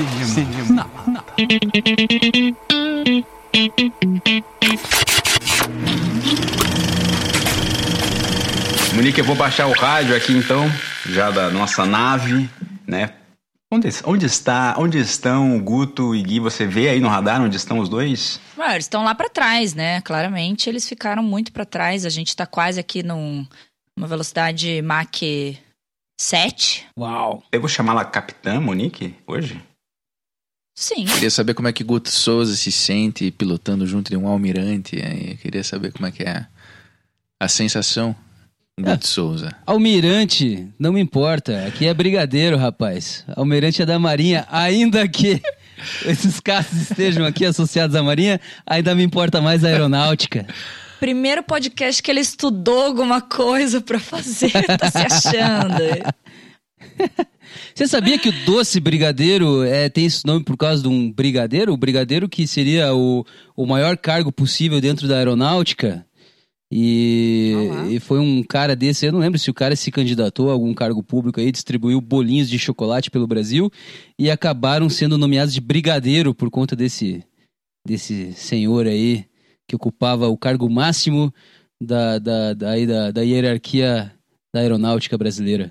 Cinema. Cinema. Não, não. Monique, eu vou baixar o rádio aqui então, já da nossa nave, né? Onde, onde está, onde estão o Guto e Gui? Você vê aí no radar onde estão os dois? Ah, eles estão lá para trás, né? Claramente eles ficaram muito para trás. A gente tá quase aqui num, numa velocidade Mach 7. Uau. Eu vou chamá-la Capitã Monique hoje? Sim. Queria saber como é que Guto Souza se sente pilotando junto de um almirante. Aí. Queria saber como é que é a sensação. Guto Souza. Almirante, não me importa. Aqui é brigadeiro, rapaz. Almirante é da Marinha, ainda que esses casos estejam aqui associados à Marinha, ainda me importa mais a aeronáutica. Primeiro podcast que ele estudou alguma coisa pra fazer, tá se achando. Você sabia que o doce brigadeiro é, tem esse nome por causa de um brigadeiro? O brigadeiro que seria o, o maior cargo possível dentro da aeronáutica? E, e foi um cara desse, eu não lembro se o cara se candidatou a algum cargo público aí, distribuiu bolinhos de chocolate pelo Brasil e acabaram sendo nomeados de brigadeiro por conta desse, desse senhor aí que ocupava o cargo máximo da, da, da, aí da, da hierarquia da aeronáutica brasileira.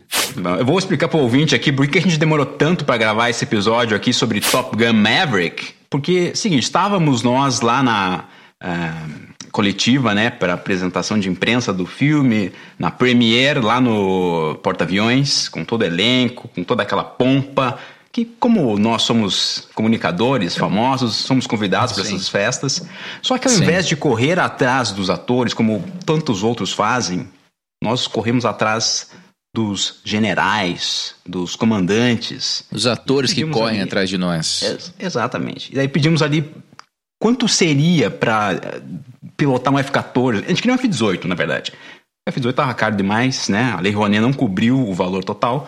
Eu vou explicar pro ouvinte aqui por que a gente demorou tanto para gravar esse episódio aqui sobre Top Gun Maverick. Porque, seguinte, estávamos nós lá na ah, coletiva, né, para apresentação de imprensa do filme, na premiere lá no porta-aviões, com todo o elenco, com toda aquela pompa. Que, como nós somos comunicadores famosos, somos convidados para essas festas. Só que ao Sim. invés de correr atrás dos atores, como tantos outros fazem, nós corremos atrás dos generais, dos comandantes. Os atores que correm ali- atrás de nós. Ex- exatamente. E daí pedimos ali quanto seria para pilotar um F-14. A gente queria um F-18, na verdade. O F-18 tava caro demais, né? A Lei Rouanet não cobriu o valor total.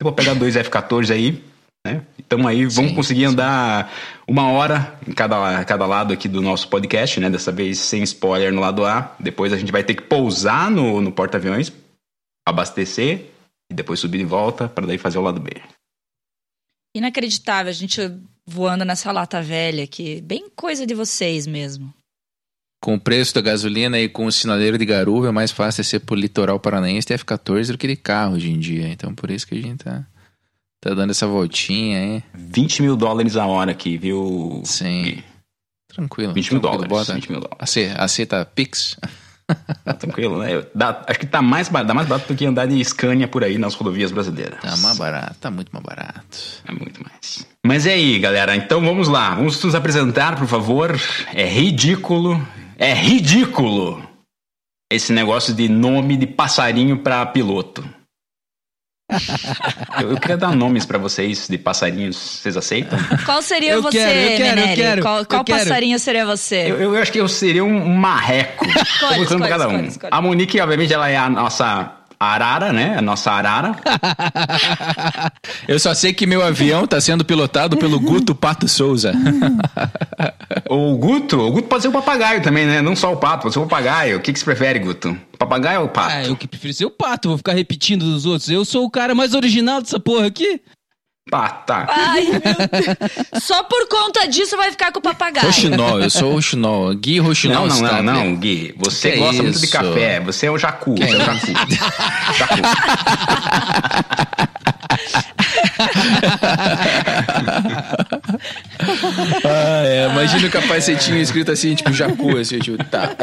Eu vou pegar dois F-14 aí, né? Então aí vamos Sim, conseguir andar uma hora em cada, cada lado aqui do nosso podcast, né? Dessa vez sem spoiler no lado A. Depois a gente vai ter que pousar no, no porta-aviões, abastecer e depois subir de volta para daí fazer o lado B. Inacreditável, a gente voando nessa lata velha aqui. Bem coisa de vocês mesmo. Com o preço da gasolina e com o sinaleiro de garuva, é mais fácil ser pro litoral paranaense ter F-14 do que de carro hoje em dia. Então por isso que a gente tá, tá dando essa voltinha aí. 20 mil dólares a hora aqui, viu? Sim. Tranquilo. 20 mil tranquilo. dólares. Bota. 20 mil dólares. Ace- Aceita Pix? Tá tranquilo, né? Dá- acho que tá mais, barato, dá mais barato do que andar de Scania por aí nas rodovias brasileiras. Tá mais barato, tá muito mais barato. É muito mais. Mas e aí, galera? Então vamos lá. Vamos nos apresentar, por favor. É ridículo. É ridículo esse negócio de nome de passarinho pra piloto. eu, eu queria dar nomes pra vocês de passarinhos. Vocês aceitam? Qual seria Eu você, quero, eu quero, eu quero, qual eu qual quero. passarinho seria você? Eu, eu acho que eu seria um marreco. Escolhe, escolhe, cada um. escolhe, escolhe. A Monique, obviamente, ela é a nossa arara, né? A nossa arara. Eu só sei que meu avião tá sendo pilotado pelo Guto Pato Souza. O Guto, o Guto pode ser o papagaio também, né? Não só o pato, pode ser o papagaio. O que, que você prefere, Guto? Papagaio ou pato? Ah, eu que prefiro ser o pato, vou ficar repetindo dos outros. Eu sou o cara mais original dessa porra aqui. Pato, tá. Ai, meu Deus. Só por conta disso vai ficar com o papagaio. Roxinol, eu sou o Roxinol. Gui Roxinol Não, não, está não, não, Gui. Você Que gosta muito de café. Você é o jacu. Você é o jacu. jacu. Ah, é, imagina o capacetinho escrito assim, tipo Jacu, assim, tipo, tá.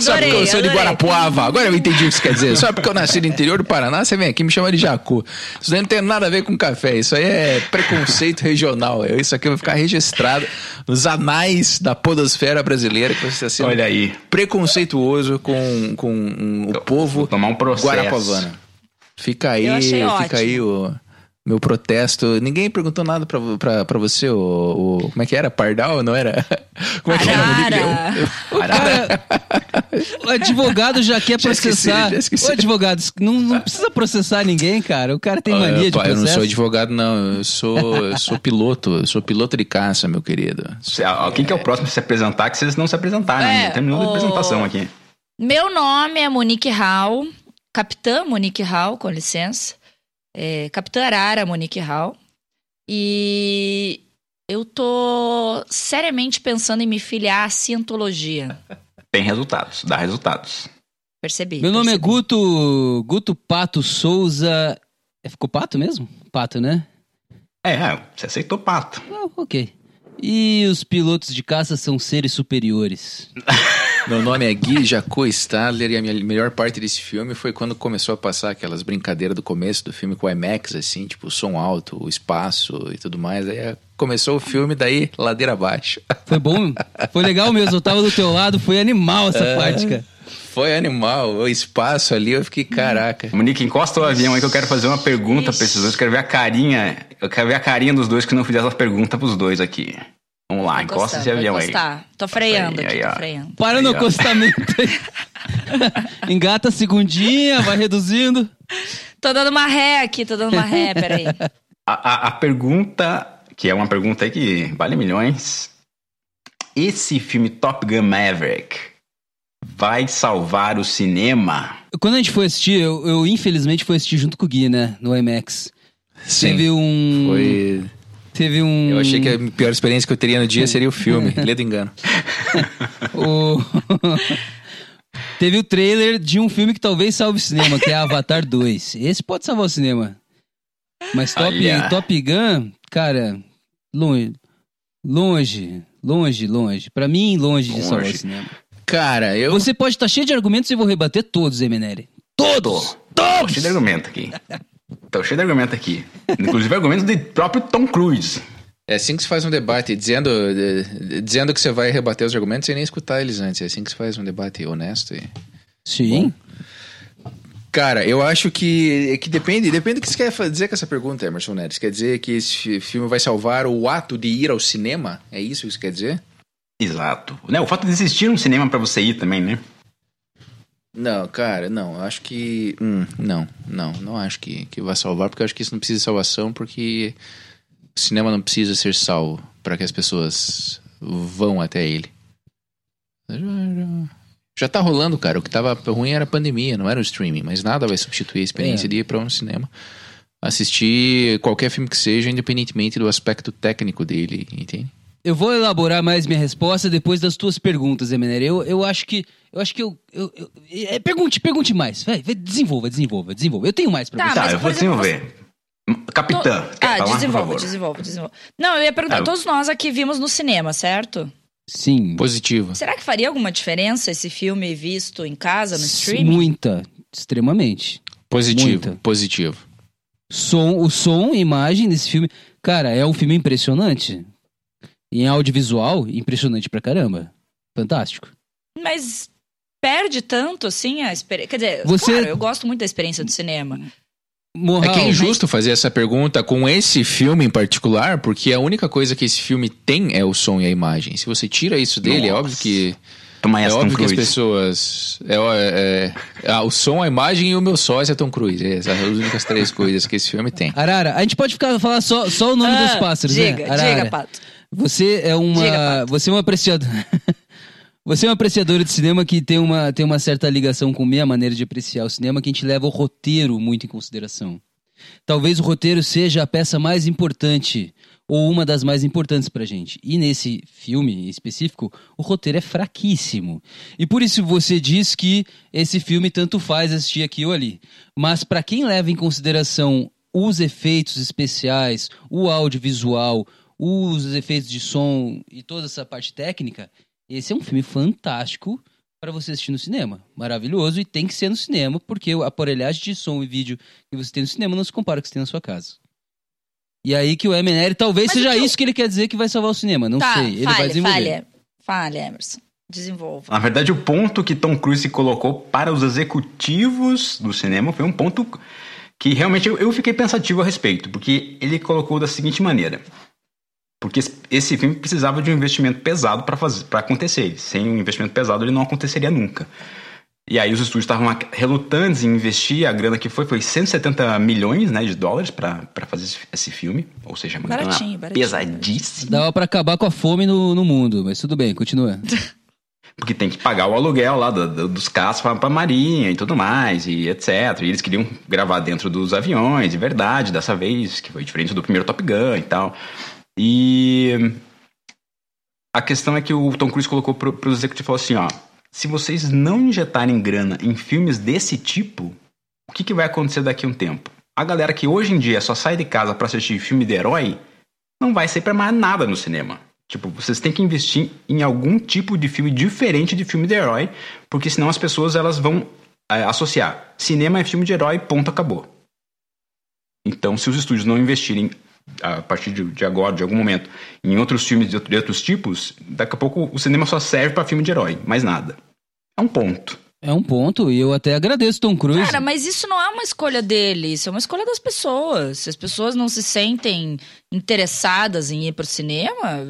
Só Adorei, porque eu sou de adorei. Guarapuava. Agora eu entendi o que você quer dizer. Só porque eu nasci no interior do Paraná, você vem aqui e me chama de Jacu. Isso daí não tem nada a ver com café. Isso aí é preconceito regional. Isso aqui vai ficar registrado nos anais da podosfera brasileira que você está sendo Olha aí. preconceituoso com, com um, o povo Vou tomar um processo. Fica aí, Eu achei fica ótimo. aí o meu protesto. Ninguém perguntou nada pra, pra, pra você, o, o- Como é que era? Pardal, não era? Como é que era? Arara. O cara, o advogado já quer Já esqueci, processar. já esqueci. Ô, advogado, não, não precisa processar ninguém, cara. O cara tem mania de pá, eu processo. não sou advogado, não. Eu sou, eu sou piloto. Eu sou piloto de caça, meu querido. Quem que é o próximo a se apresentar? Que vocês não se apresentaram É, ainda. Terminou o- a apresentação aqui. Meu nome é Monique Hall, capitã Monique Hall, com licença. é, Capitã Arara, Monique Hall. E eu tô seriamente pensando em me filiar à cientologia. Tem resultados, dá resultados. Percebi. Meu nome é. Guto, Guto Pato Souza. É, ficou Pato mesmo? Pato, né? É, é, você aceitou pato. Ah, ok. E os pilotos de caça são seres superiores. Meu nome é Gui Jacó Stadler e a minha melhor parte desse filme foi quando começou a passar aquelas brincadeiras do começo do filme com o IMAX, assim, tipo o som alto, o espaço e tudo mais. Aí é, começou o filme, daí ladeira abaixo. Foi bom? Foi legal mesmo. Eu tava do teu lado, foi animal essa parte, cara. Foi animal, o espaço ali, eu fiquei, caraca. Monique, encosta o avião aí que eu quero fazer uma pergunta pra esses dois. Eu quero ver a carinha. Eu quero ver a carinha dos dois que não fizeram essa pergunta pros dois aqui. Vamos lá, encosta esse avião aí. Tô freando Aí, aqui, aí, tô freando. Para no Aí, ó. acostamento aí. Engata a segundinha, vai reduzindo. Tô dando uma ré aqui, tô dando uma ré, peraí. A, a, a pergunta, que é uma pergunta aí que vale milhões. Esse filme Top Gun Maverick vai salvar o cinema? Quando a gente foi assistir, eu, eu, infelizmente fui assistir junto com o Gui, né? No IMAX. Sim, Teve um. foi... Teve um. Eu achei que a pior experiência que eu teria no dia seria o filme, Ledo Engano. O... Teve o trailer de um filme que talvez salve o cinema, que é Avatar 2. Esse pode salvar o cinema. Mas Top, Olha. Top Gun, cara, longe, longe, longe, longe. Pra mim, longe, de salvar o Longe. cinema. Cara, eu... Você pode estar cheio de argumentos e eu vou rebater todos, Emeneri. Todos! Tô cheio de argumento aqui. Tô cheio de argumento aqui. Inclusive argumentos do próprio Tom Cruise. É assim que se faz um debate, dizendo, eh, dizendo que você vai rebater os argumentos sem nem escutar eles antes. É assim que se faz um debate honesto. E... Sim. Cara, eu acho que, que depende, depende do que você quer dizer com essa pergunta, Emerson Neres. Quer dizer que esse fi- filme vai salvar o ato de ir ao cinema? É isso que você quer dizer? Exato. Né, o fato de existir um cinema pra você ir também, né? Não, cara, não. Eu acho que. hum, não, não. Não acho que, que vai salvar, porque eu acho que isso não precisa de salvação, porque o cinema não precisa ser salvo para que as pessoas vão até ele. Já, já- já tá rolando, cara. O que tava ruim era a pandemia, não era o streaming, mas nada vai substituir a experiência É. de ir pra um cinema. Assistir qualquer filme que seja, independentemente do aspecto técnico dele, entende? Eu vou elaborar mais minha resposta depois das tuas perguntas, Emeneri. Eu, eu acho que. Eu acho que eu. eu, eu- é, pergunte, pergunte mais. Vai, vai, desenvolva, desenvolva, desenvolva. Eu tenho mais pra Tá, você. tá, mas, eu vou exemplo, desenvolver. Capitã, To- ah, falar, desenvolve, por favor? desenvolve, desenvolve. Não, eu ia perguntar, Ah, todos nós aqui vimos no cinema, certo? Sim. Positivo. Será que faria alguma diferença esse filme visto em casa, no streaming? Muita. Extremamente. Positivo, Muita. positivo. Som, o som e imagem desse filme. Cara, é um filme impressionante. Em audiovisual, impressionante pra caramba. Fantástico. Mas perde tanto, assim, a experiência. Quer dizer, Você- claro, eu gosto muito da experiência do cinema. Morral. É que é injusto fazer essa pergunta com esse filme em particular, porque a única coisa que esse filme tem é o som e a imagem. Se você tira isso dele, é Nossa. óbvio que. Toma É óbvio que as pessoas. É, é- é- ah, o som, a imagem e o meu sócio é Tom Cruise. Essas são as únicas três coisas que esse filme tem. Arara, a gente pode ficar falar só, só o nome Ah, dos pássaros, diga, né? Arara, diga, Pato. Você é uma. Diga, você é um apreciador. você é um apreciador de cinema que tem uma, tem uma certa ligação com minha maneira de apreciar o cinema, que a gente leva o roteiro muito em consideração. Talvez o roteiro seja a peça mais importante, ou uma das mais importantes pra gente. E nesse filme em específico, o roteiro é fraquíssimo. E por isso você diz que esse filme tanto faz assistir aqui ou ali. Mas pra quem leva em consideração os efeitos especiais, o audiovisual, os efeitos de som e toda essa parte técnica, esse é um filme fantástico para você assistir no cinema. Maravilhoso e tem que ser no cinema, porque a aparelhagem de som e vídeo que você tem no cinema não se compara com o que você tem na sua casa. E aí que o MNR talvez Mas seja que eu- isso que ele quer dizer que vai salvar o cinema. Não tá, sei. Ele vai fale, desenvolver. fale. Fale, Emerson. Desenvolva. Na verdade, o ponto que Tom Cruise colocou para os executivos do cinema foi um ponto que realmente eu, eu fiquei pensativo a respeito, porque ele colocou da seguinte maneira. Porque esse- filme precisava de um investimento pesado para fazer para acontecer. Sem um investimento pesado ele não aconteceria nunca. E aí os estúdios estavam relutantes em investir, a grana que foi foi 170 milhões né, de dólares para fazer esse, esse filme. Ou seja, uma Baratinho, grana baratinho, pesadíssima. Dava pra acabar com a fome no, no mundo, mas tudo bem, continua. Porque tem que pagar o aluguel lá do- do- dos carros pra, pra marinha e tudo mais, e etc. E eles queriam gravar dentro dos aviões, de verdade, dessa vez, que foi diferente do primeiro Top Gun e tal. E a questão é que o Tom Cruise colocou pro, pros executivos falou assim, ó, se vocês não injetarem grana em filmes desse tipo, o que, que vai acontecer daqui a um tempo? A galera que hoje em dia só sai de casa pra assistir filme de herói, não vai sair pra mais nada no cinema. Tipo, vocês têm que investir em algum tipo de filme diferente de filme de herói, porque senão as pessoas elas vão é, associar. Cinema é filme de herói, ponto, acabou. Então, se os estúdios não investirem a partir de, de agora, de algum momento, em outros filmes de, outro- de outros tipos, daqui a pouco o cinema só serve pra filme de herói, mais nada. É um ponto. É um ponto, e eu até agradeço Tom Cruise. Cara, mas isso não é uma escolha dele, isso é uma escolha das pessoas. Se as pessoas não se sentem interessadas em ir pro cinema,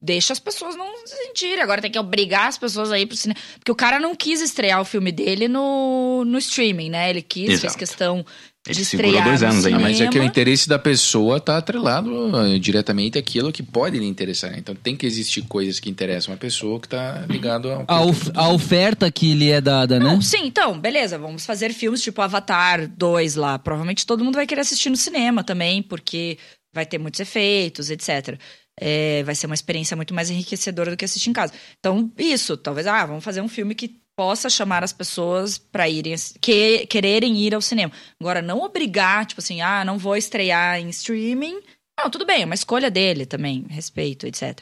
deixa as pessoas não se sentirem. Agora tem que obrigar as pessoas a ir pro cinema. Porque o cara não quis estrear o filme dele no, no streaming, né? Ele quis, fez Exato. questão Ele segurou dois no anos aí, cinema. mas é que o interesse da pessoa tá atrelado eh, diretamente àquilo que pode lhe interessar. né? Então tem que existir coisas que interessam a pessoa que tá ligado ao. a, of- a oferta que lhe é dada, né? Não, sim, então, beleza, vamos fazer filmes tipo Avatar 2 lá. Provavelmente todo mundo vai querer assistir no cinema também, porque vai ter muitos efeitos, etc. É, vai ser uma experiência muito mais enriquecedora do que assistir em casa. Então, isso, talvez, ah, vamos fazer um filme que possa chamar as pessoas para irem, que, quererem ir ao cinema. Agora, não obrigar, tipo assim, ah, não vou estrear em streaming. Não, tudo bem, é uma escolha dele também, respeito, etc.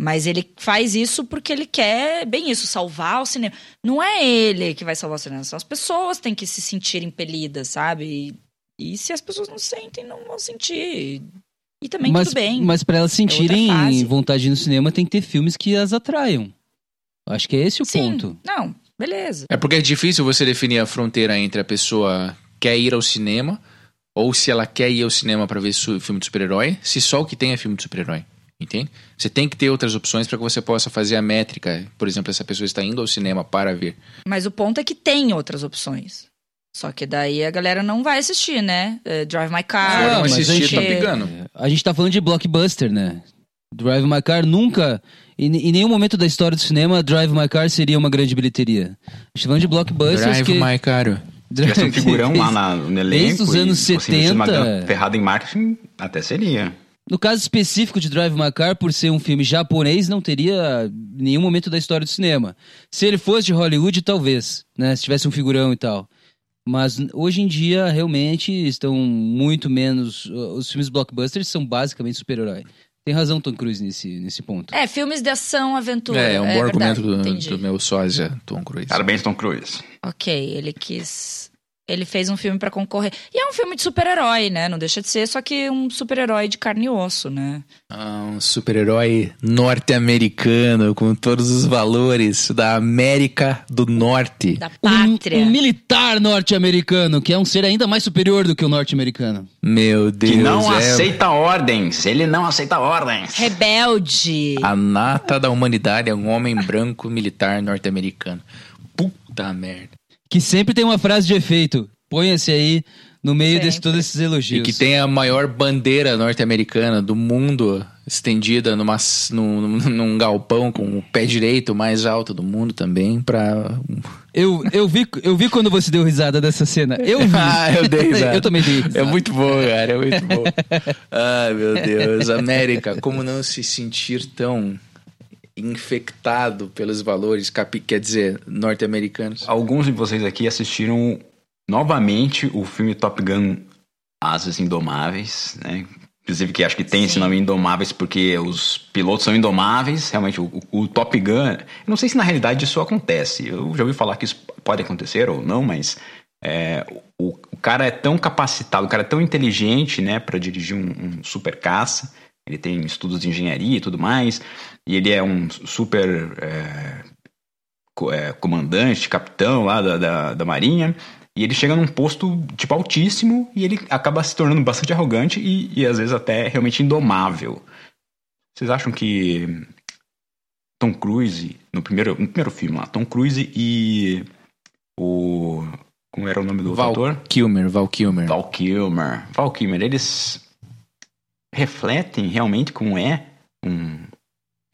Mas ele faz isso porque ele quer, bem isso, salvar o cinema. Não é ele que vai salvar o cinema, são as pessoas que têm que se sentir impelidas, sabe? E, e se as pessoas não sentem, não vão sentir. E também mas, tudo bem. mas pra elas sentirem outra fase. vontade no cinema, tem que ter filmes que as atraiam. Acho que é esse o Sim, ponto. não, beleza. É porque é difícil você definir a fronteira entre a pessoa quer ir ao cinema ou se ela quer ir ao cinema pra ver filme de super-herói, se só o que tem é filme de super-herói. Entende? Você tem que ter outras opções para que você possa fazer a métrica. Por exemplo, essa pessoa está indo ao cinema para ver. Mas o ponto é que tem outras opções. Só que daí a galera não vai assistir, né? É, Drive My Car. Ah, Foram mas assistir a gente- Top Gun. A gente tá falando de blockbuster, né? Drive My Car nunca, em, em nenhum momento da história do cinema, Drive My Car seria uma grande bilheteria. A gente falando de blockbusters Drive que... My Caro. Se tivesse um figurão lá na, no elenco Desde os e anos uma 70. grana ferrada em marketing, até seria. No caso específico de Drive My Car, por ser um filme japonês, não teria nenhum momento da história do cinema. Se ele fosse de Hollywood, talvez, né? Se tivesse um figurão e tal. Mas hoje em dia, realmente, estão muito menos... Os filmes blockbusters são basicamente super-herói. Tem razão Tom Cruise nesse, nesse ponto. É, filmes de ação, aventura. É, é um bom verdade, argumento do, do meu sósia, Tom Cruise. Parabéns, Tom Cruise. Ok, ele quis. Ele fez um filme pra concorrer. E é um filme de super-herói, né? Não deixa de ser, só que um super-herói de carne e osso, né? Ah, um super-herói norte-americano com todos os valores da América do Norte. Da Um, pátria. um militar norte-americano, que é um ser ainda mais superior do que o norte-americano. Meu Deus, Que não é aceita ordens. Ele não aceita ordens. Rebelde. a nata da humanidade, é um homem branco militar norte-americano. Puta merda. Que sempre tem uma frase de efeito. Ponha-se aí no meio de Sempre. todos esses E elogios. que tem a maior bandeira norte-americana do mundo estendida numa, num, num galpão com o pé direito mais alto do mundo também pra... Eu, eu, vi, eu vi quando você deu risada dessa cena. Eu vi. ah, eu dei risada. eu também dei risada. É muito bom, cara, é muito bom. Ai, meu Deus. América, como não se sentir tão infectado pelos valores, capi- quer dizer, norte-americanos? Alguns de vocês aqui assistiram novamente o filme Top Gun Asas Indomáveis, né? Inclusive que acho que tem esse Sim. nome Indomáveis porque os pilotos são indomáveis. Realmente, o, o Top Gun... Eu não sei se na realidade isso acontece. Eu já ouvi falar que isso pode acontecer ou não, mas... é, o, o cara é tão capacitado, o cara é tão inteligente, né, para dirigir um, um super caça. Ele tem estudos de engenharia e tudo mais. E ele é um super é, é, comandante, capitão lá da, da, da Marinha. E ele chega num posto, tipo, altíssimo e ele acaba se tornando bastante arrogante e, e às vezes até realmente indomável. Vocês acham que Tom Cruise, no primeiro, no primeiro filme lá, Tom Cruise e o... Como era o nome do Val ator? Kilmer, Val Kilmer. Val Kilmer. Val Kilmer, eles refletem realmente como é um,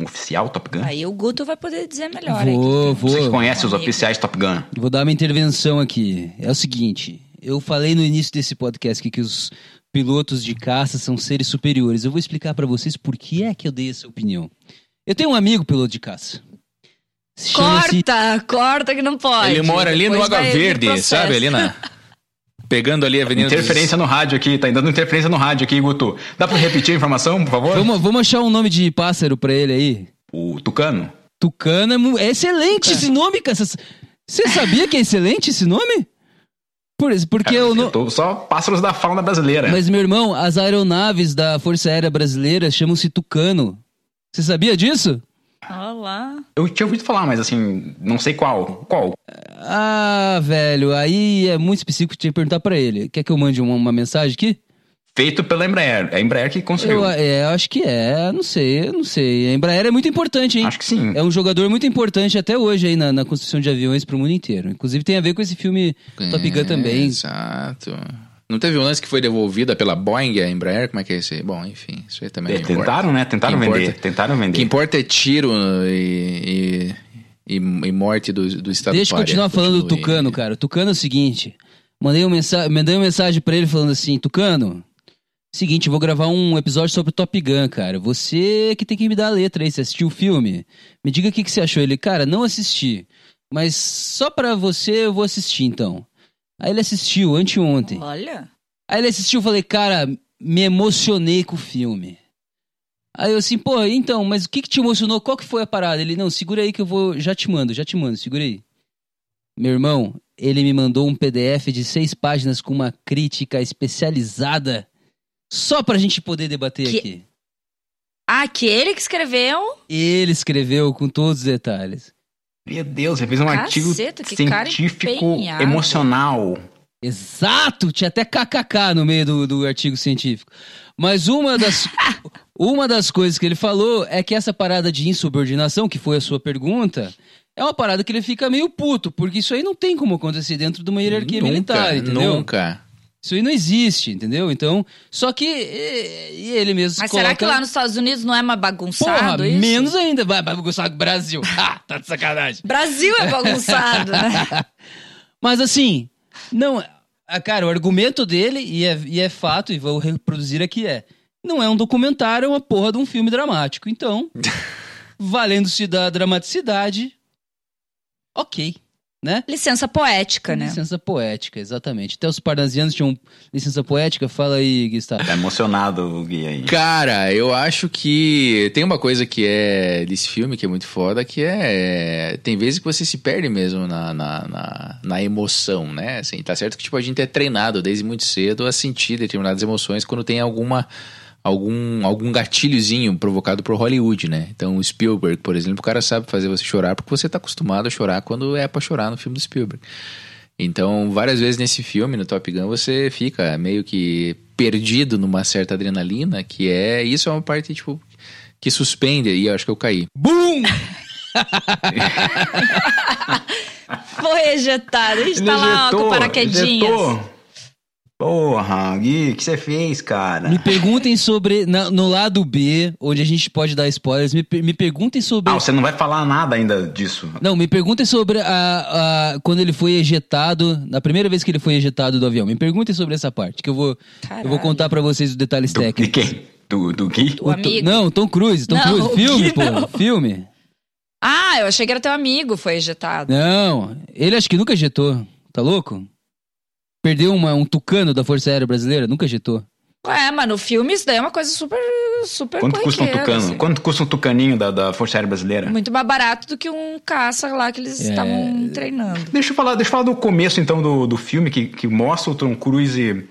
Um oficial Top Gun? Aí o Guto vai poder dizer melhor. Vou, que- vou. Você que conhece os oficiais Top Gun. Vou dar uma intervenção aqui. É o seguinte, eu falei no início desse podcast aqui que os pilotos de caça são seres superiores. Eu vou explicar pra vocês por que é que eu dei essa opinião. Eu tenho um amigo piloto de caça. Corta, corta que não pode. Ele mora ali no Depois Água vai vir Verde, sabe? Ali na. Pegando ali a Avenida dos- Interferência no rádio aqui, tá dando interferência no rádio aqui, Guto. Dá pra repetir a informação, por favor? Vamos, vamos achar um nome de pássaro pra ele aí. O Tucano? Tucano é, é excelente esse nome, cara. Você sabia que é excelente esse nome? Por isso, porque Cara, eu não. acertou Só pássaros da fauna brasileira. Mas, meu irmão, as aeronaves da Força Aérea Brasileira chamam-se Tucano. Você sabia disso? Olha lá. Eu tinha ouvido falar, mas assim, não sei qual. Qual? Ah, velho, aí é muito específico, tinha que perguntar pra ele. Quer que eu mande uma, uma mensagem aqui? Feito pela Embraer. É a Embraer que construiu. Eu, é, acho que é, não sei, não sei. A Embraer é muito importante, hein? Acho que sim. É um jogador muito importante até hoje aí na, na construção de aviões pro mundo inteiro. Inclusive tem a ver com esse filme Top Gun É, também. Exato. Não teve um lance que foi devolvida pela Boeing, a Embraer? Como é que é esse? aí? Bom, enfim, isso aí também É, tentaram, né? Tentaram vender. importa- Tentaram O que vender. importa é tiro e, e, e- e morte do, do Estado Deixa eu continuar falando do. Tucano, cara. O Tucano é o seguinte. Mandei, um mensa mandei uma mensagem pra ele falando assim, Tucano, seguinte, eu vou gravar um episódio sobre Top Gun, cara. Você que tem que me dar a letra aí, você assistiu o filme? Me diga o que, que você achou. Ele, cara, não assisti. Mas só pra você eu vou assistir, então. Aí ele assistiu, anteontem. Olha. Aí ele assistiu, falei, cara, me emocionei com o filme. Aí eu assim, pô, então, mas o que que te emocionou? Qual que foi a parada? Ele, não, segura aí que eu vou, já te mando, já te mando, segura aí. Meu irmão, ele me mandou um PDF de seis páginas com uma crítica especializada só pra gente poder debater Que- aqui. Ah, que ele que escreveu. Ele escreveu com todos os detalhes. Meu Deus, você fez um Caceta, artigo científico emocional. Exato! Tinha até kkk no meio do, do artigo científico. Mas uma das, uma das coisas que ele falou é que essa parada de insubordinação, que foi a sua pergunta, é uma parada que ele fica meio puto, porque isso aí não tem como acontecer dentro de uma hierarquia nunca, militar, entendeu? Nunca. Isso aí não existe, entendeu? Então, só que e, e ele mesmo Mas coloca... será que lá nos Estados Unidos não é mais Porra, bagunçado isso? menos ainda. Vai bagunçar com o Brasil. Ah, tá de sacanagem. Brasil é bagunçado, né? Mas assim, não. ah, Cara, o argumento dele, e é, e é fato, e vou reproduzir aqui, é. Não é um documentário, é uma porra de um filme dramático. Então, valendo-se da dramaticidade, ok. Né? Licença poética, né? Licença poética, exatamente. Até os parnasianos tinham licença poética. Fala aí, Gustavo. Tá emocionado o Gui aí. Cara, eu acho que tem uma coisa que é desse filme que é muito foda, que é. Tem vezes que você se perde mesmo na, na, na, na emoção, né? Assim, tá certo que tipo, a gente é treinado desde muito cedo a sentir determinadas emoções quando tem alguma. Algum, algum gatilhozinho provocado por Hollywood, né? Então, o Spielberg, por exemplo, o cara sabe fazer você chorar porque você tá acostumado a chorar quando é pra chorar no filme do Spielberg. Então, várias vezes nesse filme, no Top Gun, você fica meio que perdido numa certa adrenalina, que é. Isso é uma parte, tipo, que suspende, e eu acho que eu caí. Bum! Foi ejetado. A gente tá lá ó, com paraquedinhas. ejetou. Porra, Gui, o que você fez, cara? Me perguntem sobre. na- no lado B, onde a gente pode dar spoilers, me, me perguntem sobre. Ah, você não vai falar nada ainda disso. Não, me perguntem sobre a, a- quando ele foi ejetado, na primeira vez que ele foi ejetado do avião. Me perguntem sobre essa parte, que eu vou, eu vou contar pra vocês os detalhes Do, de técnicos. quem? Do, do Gui? O amigo. Não, Tom Cruise, Tom Não, Cruise, filme, pô, não. filme. Ah, eu achei que era teu amigo, foi ejetado. Não, ele acho que nunca ejetou, tá louco? Perdeu uma- um tucano da Força Aérea Brasileira, nunca ejetou. Ué, mas no filme isso daí é uma coisa super, super Quanto custa um tucano? assim. Quanto custa um tucaninho da, da Força Aérea Brasileira? Muito mais barato do que um caça lá que eles É. estavam treinando. Deixa eu falar, deixa eu falar do começo então do, do filme que, que mostra o Tom Cruise.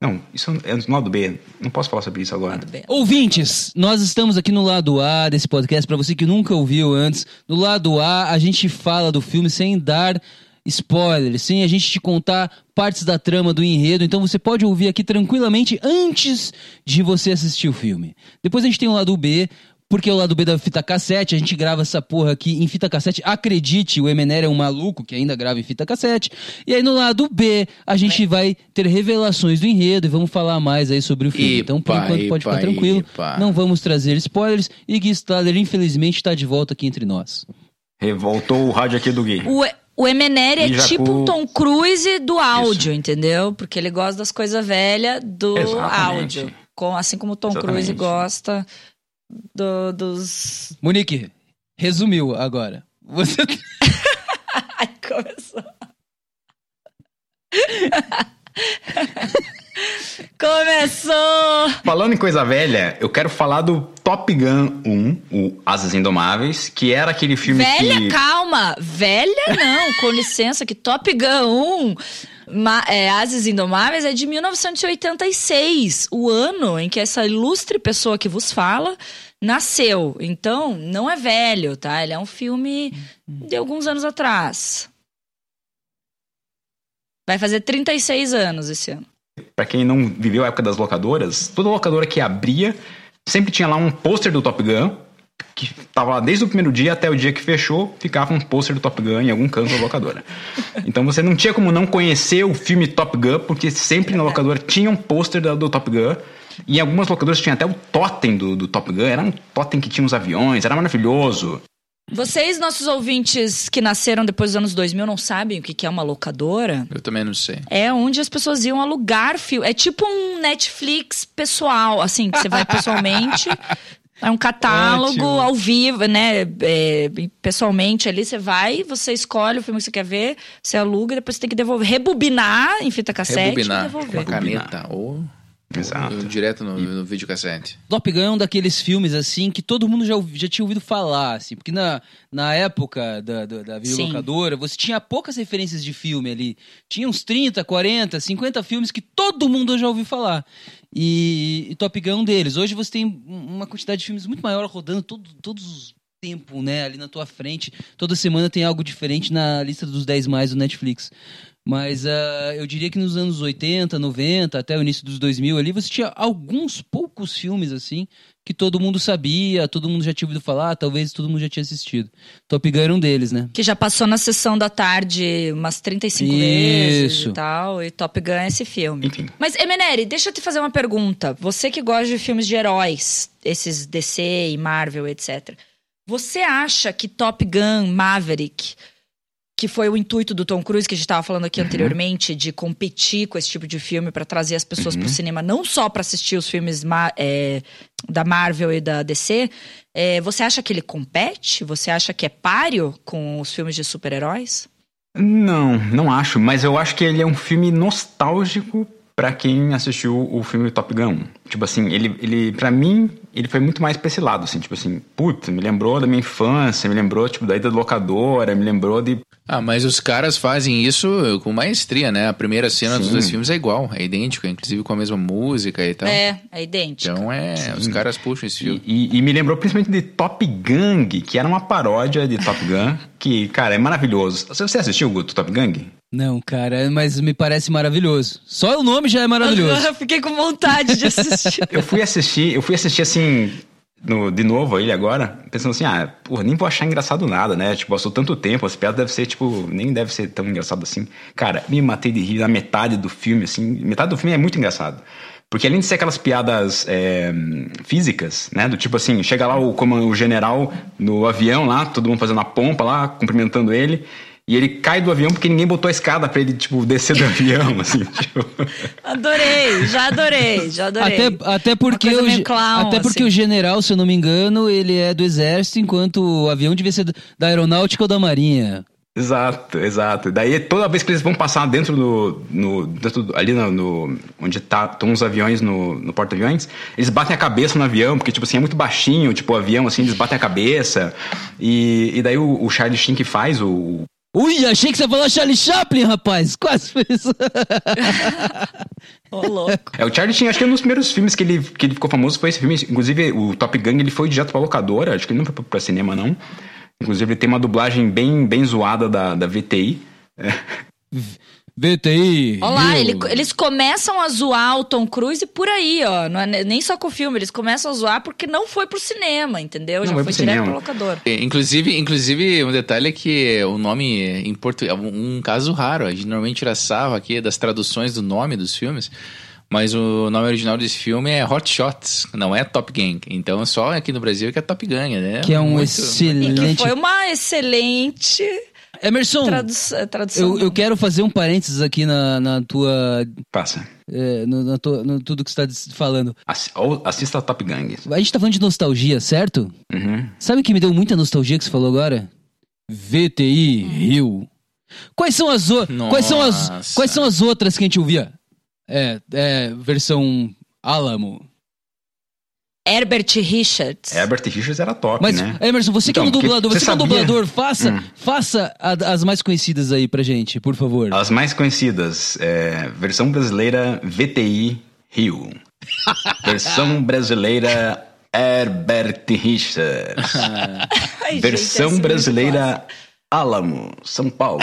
Não, isso é no lado B. Não posso falar sobre isso agora. Ouvintes, nós estamos aqui no lado A desse podcast, pra você que nunca ouviu antes. No lado A, a gente fala do filme sem dar spoilers, sem a gente te contar partes da trama, do enredo. Então você pode ouvir aqui tranquilamente antes de você assistir o filme. Depois a gente tem o lado B. porque é o lado B da fita cassete, a gente grava essa porra aqui em fita cassete. Acredite, o Emener é um maluco que ainda grava em fita cassete. E aí no lado B, a gente vai ter revelações do enredo e vamos falar mais aí sobre o filme. então, por Epa, enquanto, pode epa, ficar tranquilo. epa. Não vamos trazer spoilers. E Gui Stadler, infelizmente, está de volta aqui entre nós. Revoltou o rádio aqui do Gui. O, o Emeneri é Jacu- tipo o Tom Cruise do áudio, entendeu? Porque ele gosta das coisas velhas do Exatamente. áudio. Com, assim como o Tom Exatamente. Cruise gosta do- dos. Monique, resumiu agora. Você Ai, começou. Começou! Falando em coisa velha, eu quero falar do Top Gun 1, o Asas Indomáveis, que era aquele filme Velha, que... calma! Velha não, com licença, que Top Gun 1, Ma é, Ases Indomáveis, é de 1986, o ano em que essa ilustre pessoa que vos fala nasceu. Então, não é velho, tá? Ele é um filme de alguns anos atrás. Vai fazer 36 anos esse ano. Pra quem não viveu a época das locadoras, toda locadora que abria sempre tinha lá um pôster do Top Gun, que tava lá desde o primeiro dia até o dia que fechou, ficava um pôster do Top Gun em algum canto da locadora. Então você não tinha como não conhecer o filme Top Gun, porque sempre na locadora tinha um pôster do Top Gun. E em algumas locadoras tinha até o totem do, do Top Gun, era um totem que tinha os aviões, era maravilhoso. Vocês, nossos ouvintes que nasceram depois dos anos 2000, não sabem o que que é uma locadora? Eu também não sei. É onde as pessoas iam alugar filme. É tipo um Netflix pessoal, assim, que você vai pessoalmente. É um catálogo Ótimo. ao vivo, né? É, pessoalmente ali você vai, você escolhe o filme que você quer ver, você aluga e depois você tem que devolver, rebobinar em fita cassete Rebobinar e com a devolver. caneta ou, Exato. ou direto no, no videocassete. Top Gun é um daqueles filmes, assim, que todo mundo já, já tinha ouvido falar, assim. Porque na, na época da, da, da videolocadora, você tinha poucas referências de filme ali. Tinha uns 30, 40, 50 filmes que todo mundo já ouviu falar. E, e Top Gun é um deles. Hoje você tem um- uma quantidade de filmes muito maior rodando todo, todos os tempo, né, ali na tua frente. Toda semana tem algo diferente na lista dos 10 mais do Netflix. Mas ah, eu diria que nos anos 80, 90, até o início dos 2000 ali, você tinha alguns poucos filmes assim que todo mundo sabia, todo mundo já tinha ouvido falar, talvez todo mundo já tinha assistido. Top Gun era um deles, né? Que já passou na sessão da tarde umas 35 vezes Isso. e tal, e Top Gun é esse filme. Enfim. Mas, Emeneri, deixa eu te fazer uma pergunta. Você que gosta de filmes de heróis, esses DC e Marvel, etc. Você acha que Top Gun Maverick, que foi o intuito do Tom Cruise, que a gente estava falando aqui anteriormente, de competir com esse tipo de filme para trazer as pessoas pro cinema, não só para assistir os filmes é, da Marvel e da DC, é, você acha que ele compete? Você acha que é páreo com os filmes de super-heróis? Não, não acho, mas eu acho que ele é um filme nostálgico pra quem assistiu o filme Top Gun. Tipo assim, ele, ele para mim, ele foi muito mais pra esse lado, assim, tipo assim, putz, me lembrou da minha infância, me lembrou, tipo, da ida da locadora, me lembrou de... Ah, mas os caras fazem isso com maestria, né? A primeira cena dos Sim. dois filmes é igual, é idêntica, inclusive com a mesma música e tal. É, é idêntico. Então é, os caras puxam esse filme. E, e- e me lembrou principalmente de Top Gang, que era uma paródia de Top Gun, que, cara, é maravilhoso. Você assistiu o Top Gang? Não, cara, mas me parece maravilhoso. Só o nome já é maravilhoso. Eu fiquei com vontade de assistir. Eu fui assistir, eu fui assistir assim, no- de novo ele agora, pensando assim, ah, porra, nem vou achar engraçado nada, né? Tipo, passou tanto tempo, as piadas devem ser, tipo, nem deve ser tão engraçado assim. Cara, me matei de rir na metade do filme, assim. Metade do filme é muito engraçado. Porque além de ser aquelas piadas é, físicas, né? Do tipo assim, chega lá o, como o general no avião lá, todo mundo fazendo a pompa lá, cumprimentando ele. E ele cai do avião porque ninguém botou a escada pra ele, tipo, descer do avião, assim, tipo. Adorei, já adorei, já adorei. Até, até porque, o, clown, até porque assim. o general, se eu não me engano, ele é do exército, enquanto o avião devia ser da aeronáutica ou da marinha. Exato, exato. Daí toda vez que eles vão passar dentro do. No, dentro do- ali no, no- onde tá, estão os aviões no, no porta-aviões, eles batem a cabeça no avião, porque, tipo assim, é muito baixinho, tipo, o avião, assim, eles batem a cabeça. E, e daí o, o Charlie Sheen que faz o. Ui, achei que você ia falar Charlie Chaplin, rapaz. Quase fez. Ô, louco. É, o Charlie Sheen, acho que é um dos primeiros filmes que ele, que ele ficou famoso foi esse filme. Inclusive, o Top Gun, ele foi direto pra locadora, acho que ele não foi pra, pra cinema, não. Inclusive, ele tem uma dublagem bem, bem zoada da, da VTI. É. VTI. Olha lá, ele- eles começam a zoar o Tom Cruise por aí, ó. Não é ne- nem só com o filme, eles começam a zoar porque não foi pro cinema, entendeu? Não Já foi foi pro direto cinema. pro locador. É, Inclusive, inclusive, um detalhe é que o nome em português, um, um caso raro, a gente normalmente tira sarro aqui das traduções do nome dos filmes, mas o nome original desse filme é Hot Shots, não é Top Gang. Então só aqui no Brasil que é Top Gang, né? Que é um Muito- E excelente. que foi uma excelente Emerson, tradu tradução. eu, eu quero fazer um parênteses aqui na, na tua. Passa. é, no, na tua- no tudo que você está falando. Assi- ou assista Top Gang. A gente tá falando de nostalgia, certo? Uhum. Sabe o que me deu muita nostalgia que você falou agora? VTI Rio. Quais são as o... quais são as quais são as outras que a gente ouvia? É, é versão Alamo. Herbert Richards. Herbert Richards era top, Mas né? Emerson, você que é um Então, dublador, você, você que é um dublador, faça, Hum. faça a- as mais conhecidas aí pra gente, por favor. As mais conhecidas, é, versão brasileira VTI Rio. versão brasileira Herbert Richards. Ai, gente, versão essa é brasileira Alamo, São Paulo.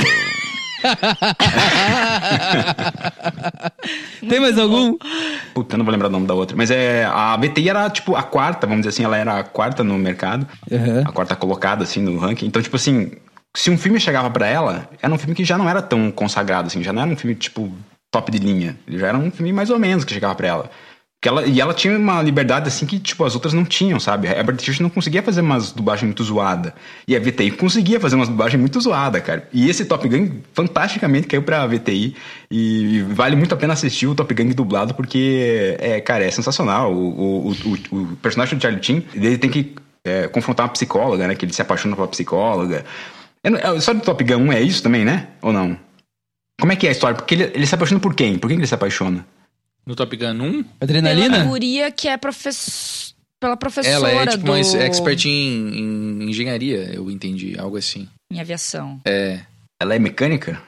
Tem mais algum? Puta, não vou lembrar o nome da outra. Mas é. A VTI era, tipo, a quarta, vamos dizer assim, ela era a quarta no mercado. Aham. A quarta colocada, assim, no ranking. Então, tipo assim, se um filme chegava pra ela, era um filme que já não era tão consagrado, assim, já não era um filme, tipo, top de linha. Já era um filme mais ou menos que chegava pra ela. Que ela, e ela tinha uma liberdade assim que, tipo, as outras não tinham, sabe? A Herbert Richards não conseguia fazer umas dublagens muito zoadas. E a VTI conseguia fazer umas dublagens muito zoadas, cara. E esse Top Gun, fantasticamente, caiu pra VTI. E vale muito a pena assistir o Top Gun dublado, porque, é, cara, é sensacional. O, o, o, o personagem do Charlie Chin, ele tem que é, confrontar uma psicóloga, né? Que ele se apaixona uma psicóloga. Não- A história do Top Gun 1 é isso também, né? Ou não? Como é que é a história? Porque ele, ele se apaixona por quem? Por quem que ele se apaixona? No Top Gun 1, Pela Adrenalina? guria que é professora. Pela professora ela é tipo do... uma expert em, em engenharia, eu entendi, algo assim. em aviação. É. Ela é mecânica?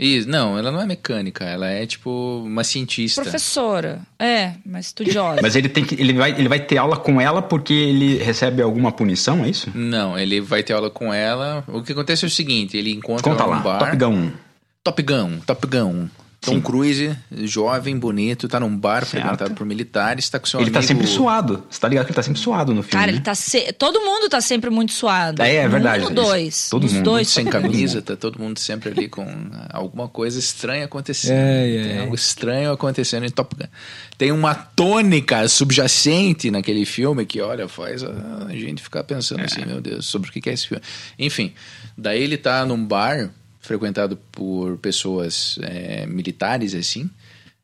E, não, ela não é mecânica, ela é tipo uma cientista. Professora. É, mas estudiosa. Mas ele tem que. Ele vai, ele vai ter aula com ela porque ele recebe alguma punição, é isso? Não, ele vai ter aula com ela. O que acontece é o seguinte, ele encontra Conta ela lá, num bar. Top Gun 1. Top Gun, Top Gun. Tom Sim. Cruise, jovem, bonito, tá num bar Certo. frequentado por militares, tá com seu Ele amigo... tá sempre suado. Você tá ligado que ele tá sempre suado no filme? Cara, né? ele tá. Se... Todo mundo tá sempre muito suado. É, é verdade, Um, dois. Todo Nos mundo. dois. Sem camisa, tá todo mundo sempre ali com alguma coisa estranha acontecendo. É, é, Tem é. algo estranho acontecendo em Top Gun. Tem uma tônica subjacente naquele filme que, olha, faz a gente ficar pensando assim, meu Deus, sobre o que que é esse filme. Enfim, daí ele tá num bar frequentado por pessoas é, militares, assim.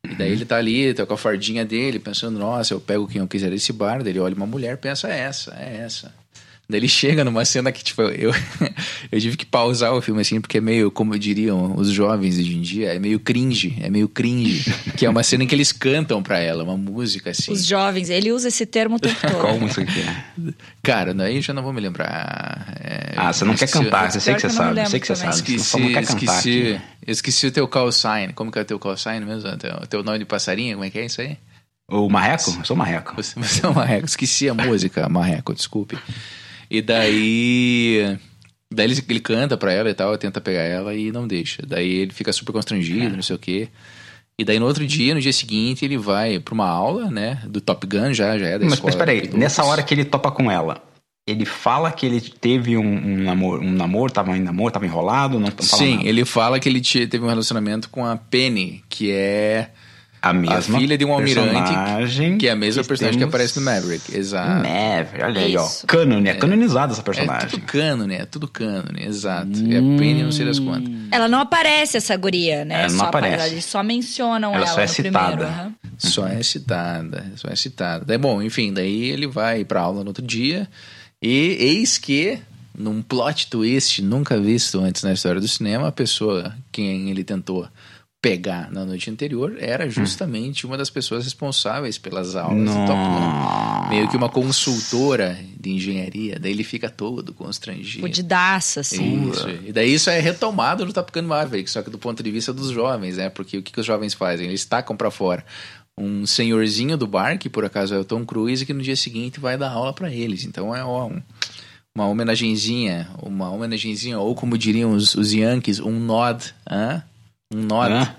E daí ele tá ali, tá com a fardinha dele, pensando, nossa, eu pego quem eu quiser desse bar. Daí ele olha uma mulher, pensa, é essa, é essa. Daí ele chega numa cena que, tipo, eu, eu tive que pausar o filme assim, porque é meio, como diriam os jovens hoje em dia, é meio cringe, é meio cringe. que é uma cena em que eles cantam pra ela, uma música assim. Os jovens, ele usa esse termo o tempo todo. Qual música que é? Cara, daí eu já não vou me lembrar. É, Ah, você não quer cantar, você sei que você sabe. Sei que você sabe. Você Esqueci, não quer cantar esqueci, aqui. esqueci o teu call sign. Como que é o teu call sign mesmo? O teu, teu nome de passarinho, como é que é isso aí? O Marreco? Eu sou o Marreco. Você, você é um marreco. Esqueci a música, marreco, desculpe. E daí. Daí ele, ele canta pra ela e tal, tenta pegar ela e não deixa. Daí ele fica super constrangido, não sei o quê. E daí no outro dia, no dia seguinte, ele vai pra uma aula, né? Do Top Gun, já, já é da Mas, escola. mas peraí, nessa hora que ele topa com ela, ele fala que ele teve um, um namoro, um namoro, tava em namoro, tava enrolado, não, Sim, nada. ele fala que ele te- teve um relacionamento com a Penny, que é a mesma filha de um almirante, personagem que é a mesma personagem que aparece no Maverick. Exato. Maverick, olha aí, ó. Isso. Cânone, é canonizada essa É personagem. tudo cânone, é tudo cânone, exato. E a Penny não sei das quantas. Ela não aparece, essa guria, né? Ela não só aparece. Eles só mencionam Ela ela, só é no citada. primeiro. aham. Só é citada, só é citada. Daí, bom, enfim, daí ele vai pra aula no outro dia e eis que, num plot twist nunca visto antes na história do cinema, a pessoa quem ele tentou pegar na noite anterior era justamente uma das pessoas responsáveis pelas aulas do Top Gun. Meio que uma consultora de engenharia, daí ele fica todo constrangido. Fudidaça, assim. Isso. E daí isso é retomado no Top Gun Maverick, só que do ponto de vista dos jovens, né? Porque o que, que os jovens fazem? Eles tacam pra fora um senhorzinho do bar, que por acaso é o Tom Cruise, que no dia seguinte vai dar aula pra eles. Então é ó, um- uma homenagenzinha, uma homenagenzinha, ou como diriam os, os Yankees, um nod, hã? Um nod. Hã?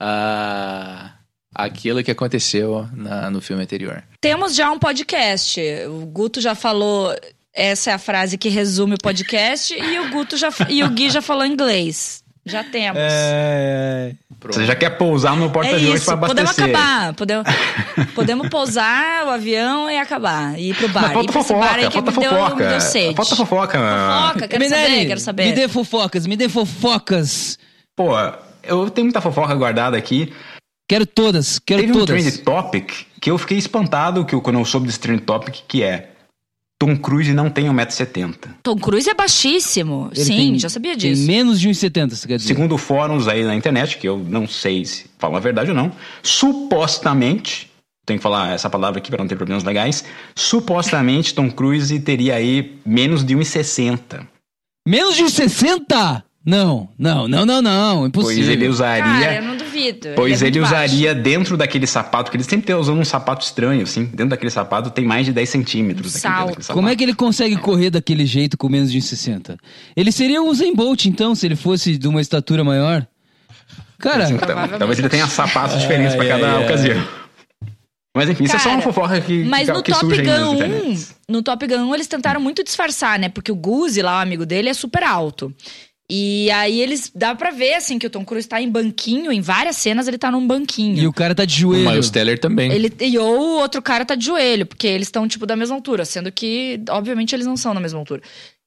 a aquilo que aconteceu na- no filme anterior. Temos já um podcast. O Guto já falou. Essa é a frase que resume o podcast. e o Guto já e o Gui já falou inglês. Já temos. É, Você já quer pousar no É porta-aviões isso, para podemos abastecer. acabar. Podemos, podemos pousar o avião e acabar. E ir pro bar. Falta bar aí fofoca, que falta me deu, fofoca. me deu sede. Falta fofoca. Fofoca, quero saber, quero saber. Me dê fofocas, me dê fofocas. Pô, eu tenho muita fofoca guardada aqui. Quero todas, quero Teve um todas. trend topic que eu fiquei espantado que eu, quando eu soube desse trend topic, que é Tom Cruise não tem 1,70m. Tom Cruise é baixíssimo. Ele Sim, tem- já sabia Tem disso. menos de 1,70, você quer dizer? Segundo fóruns aí na internet, que eu não sei se falam a verdade ou não, supostamente, tenho que falar essa palavra aqui para não ter problemas legais, supostamente Tom Cruise teria aí menos de 1,60. Menos de 1,60? Não, não, não, não, não. Impossível. Pois ele usaria... Cara, eu não duvido. Pois é ele, muito baixo. usaria dentro daquele sapato, que ele sempre tá usando um sapato estranho, assim. Dentro daquele sapato tem mais de 10 centímetros. daquele sapato. Como é que ele consegue correr daquele jeito com menos de 1,60? Ele seria o Usain Bolt, então, se ele fosse de uma estatura maior? Cara, Então. Talvez ele tenha sapatos diferentes para cada ocasião. Mas enfim, isso é só Cara, uma fofoca que, Mas que, no que Top Gun 1, internets. no Top Gun 1 eles tentaram muito disfarçar, né? Porque o Guzi lá, o amigo dele, é super alto. E aí eles dá pra ver assim que o Tom Cruise tá em banquinho, em várias cenas ele tá num banquinho. e o cara tá de O joelho. Miles Teller também. Ele, e ou o outro cara tá de joelho, porque eles estão, tipo, da mesma altura, sendo que, obviamente, eles não são na mesma altura.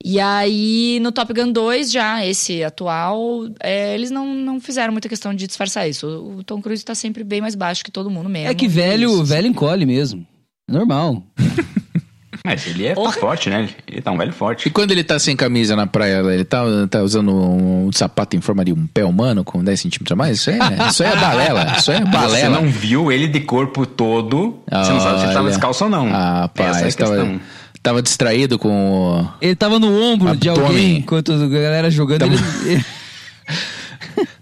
E aí, no Top Gun 2, já, esse atual, é, eles não, não fizeram muita questão de disfarçar isso. O, o Tom Cruise tá sempre bem mais baixo que todo mundo mesmo. É que velho, isso. velho encolhe mesmo. Normal. Mas ele é tá Porra. forte, né? Ele tá um velho E forte. quando ele tá sem camisa na praia, ele tá, tá usando um, sapato em forma de um pé humano com 10 centímetros a mais? Isso é, isso é balela. Isso é Você balela. não viu ele de corpo todo. Você não sabe se ele tava Olha. descalço ou não. Ah, rapaz, Essa é a tava, questão. tava distraído com o... Ele tava no ombro de Abdômen. alguém enquanto a galera jogando. Ele,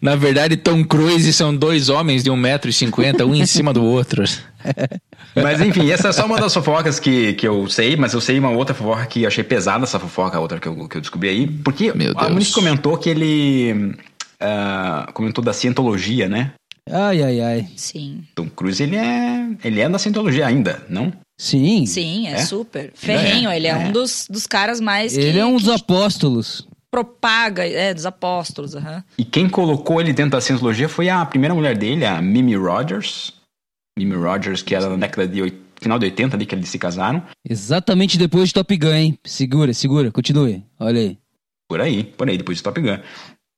Na verdade, Tom Cruise são dois homens de 1,50m, um em cima do outro. Mas enfim, essa é só uma das fofocas que, que eu sei, mas eu sei uma outra fofoca que eu achei pesada, essa fofoca, a outra que eu, que eu descobri aí. Porque Meu a. Muniz comentou que ele. ah, comentou da cientologia, né? ai, ai, ai. Sim. Tom Cruise, ele é. Ele é da cientologia ainda, não? Sim. Sim, é, É? super. Ferrenho, ele é, É. um dos, dos caras mais que, Ele é um dos que apóstolos. propaga, é, dos apóstolos, aham. E quem colocou ele dentro da cientologia foi a primeira mulher dele, a Mimi Rogers. Mimi Rogers, que era na década de. final de 80 ali que eles se casaram. Exatamente depois de Top Gun, hein? Segura, segura, continue. Olha aí. Por aí, por aí, depois de Top Gun.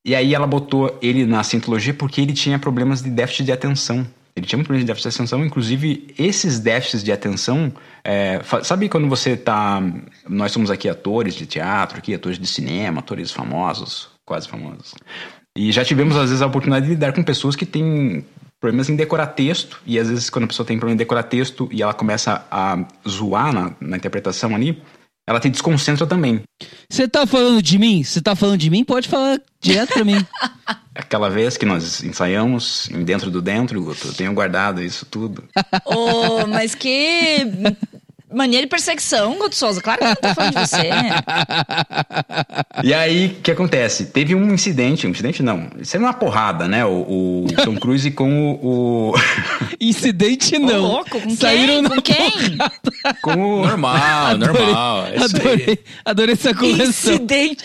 E aí ela botou ele na cientologia porque ele tinha problemas de déficit de atenção. Ele tinha muito problema de déficit de atenção, inclusive esses déficits de atenção. é, sabe quando você tá. Nós somos aqui atores de teatro, aqui, atores de cinema, atores famosos, quase famosos. E já tivemos, às vezes, a oportunidade de lidar com pessoas que têm problemas em decorar texto. E às vezes, quando a pessoa tem problema em decorar texto e ela começa a zoar na, na interpretação ali, ela te desconcentra também. Você tá falando de mim? Você tá falando de mim? Pode falar direto pra mim. Aquela vez que nós ensaiamos em dentro do dentro, Guto, eu tenho guardado isso tudo. Ô, mas que mania de perseguição, Guto Souza. Claro que eu não tô falando de você. E aí, o que acontece? Teve um incidente, um incidente não, isso é uma porrada, né? O, o Tom Cruise com o. o- Incidente Ô, não. louco, com Saíram quem? Com quem? com o. Normal, normal. é aí. Adorei, adorei essa correção. Incidente.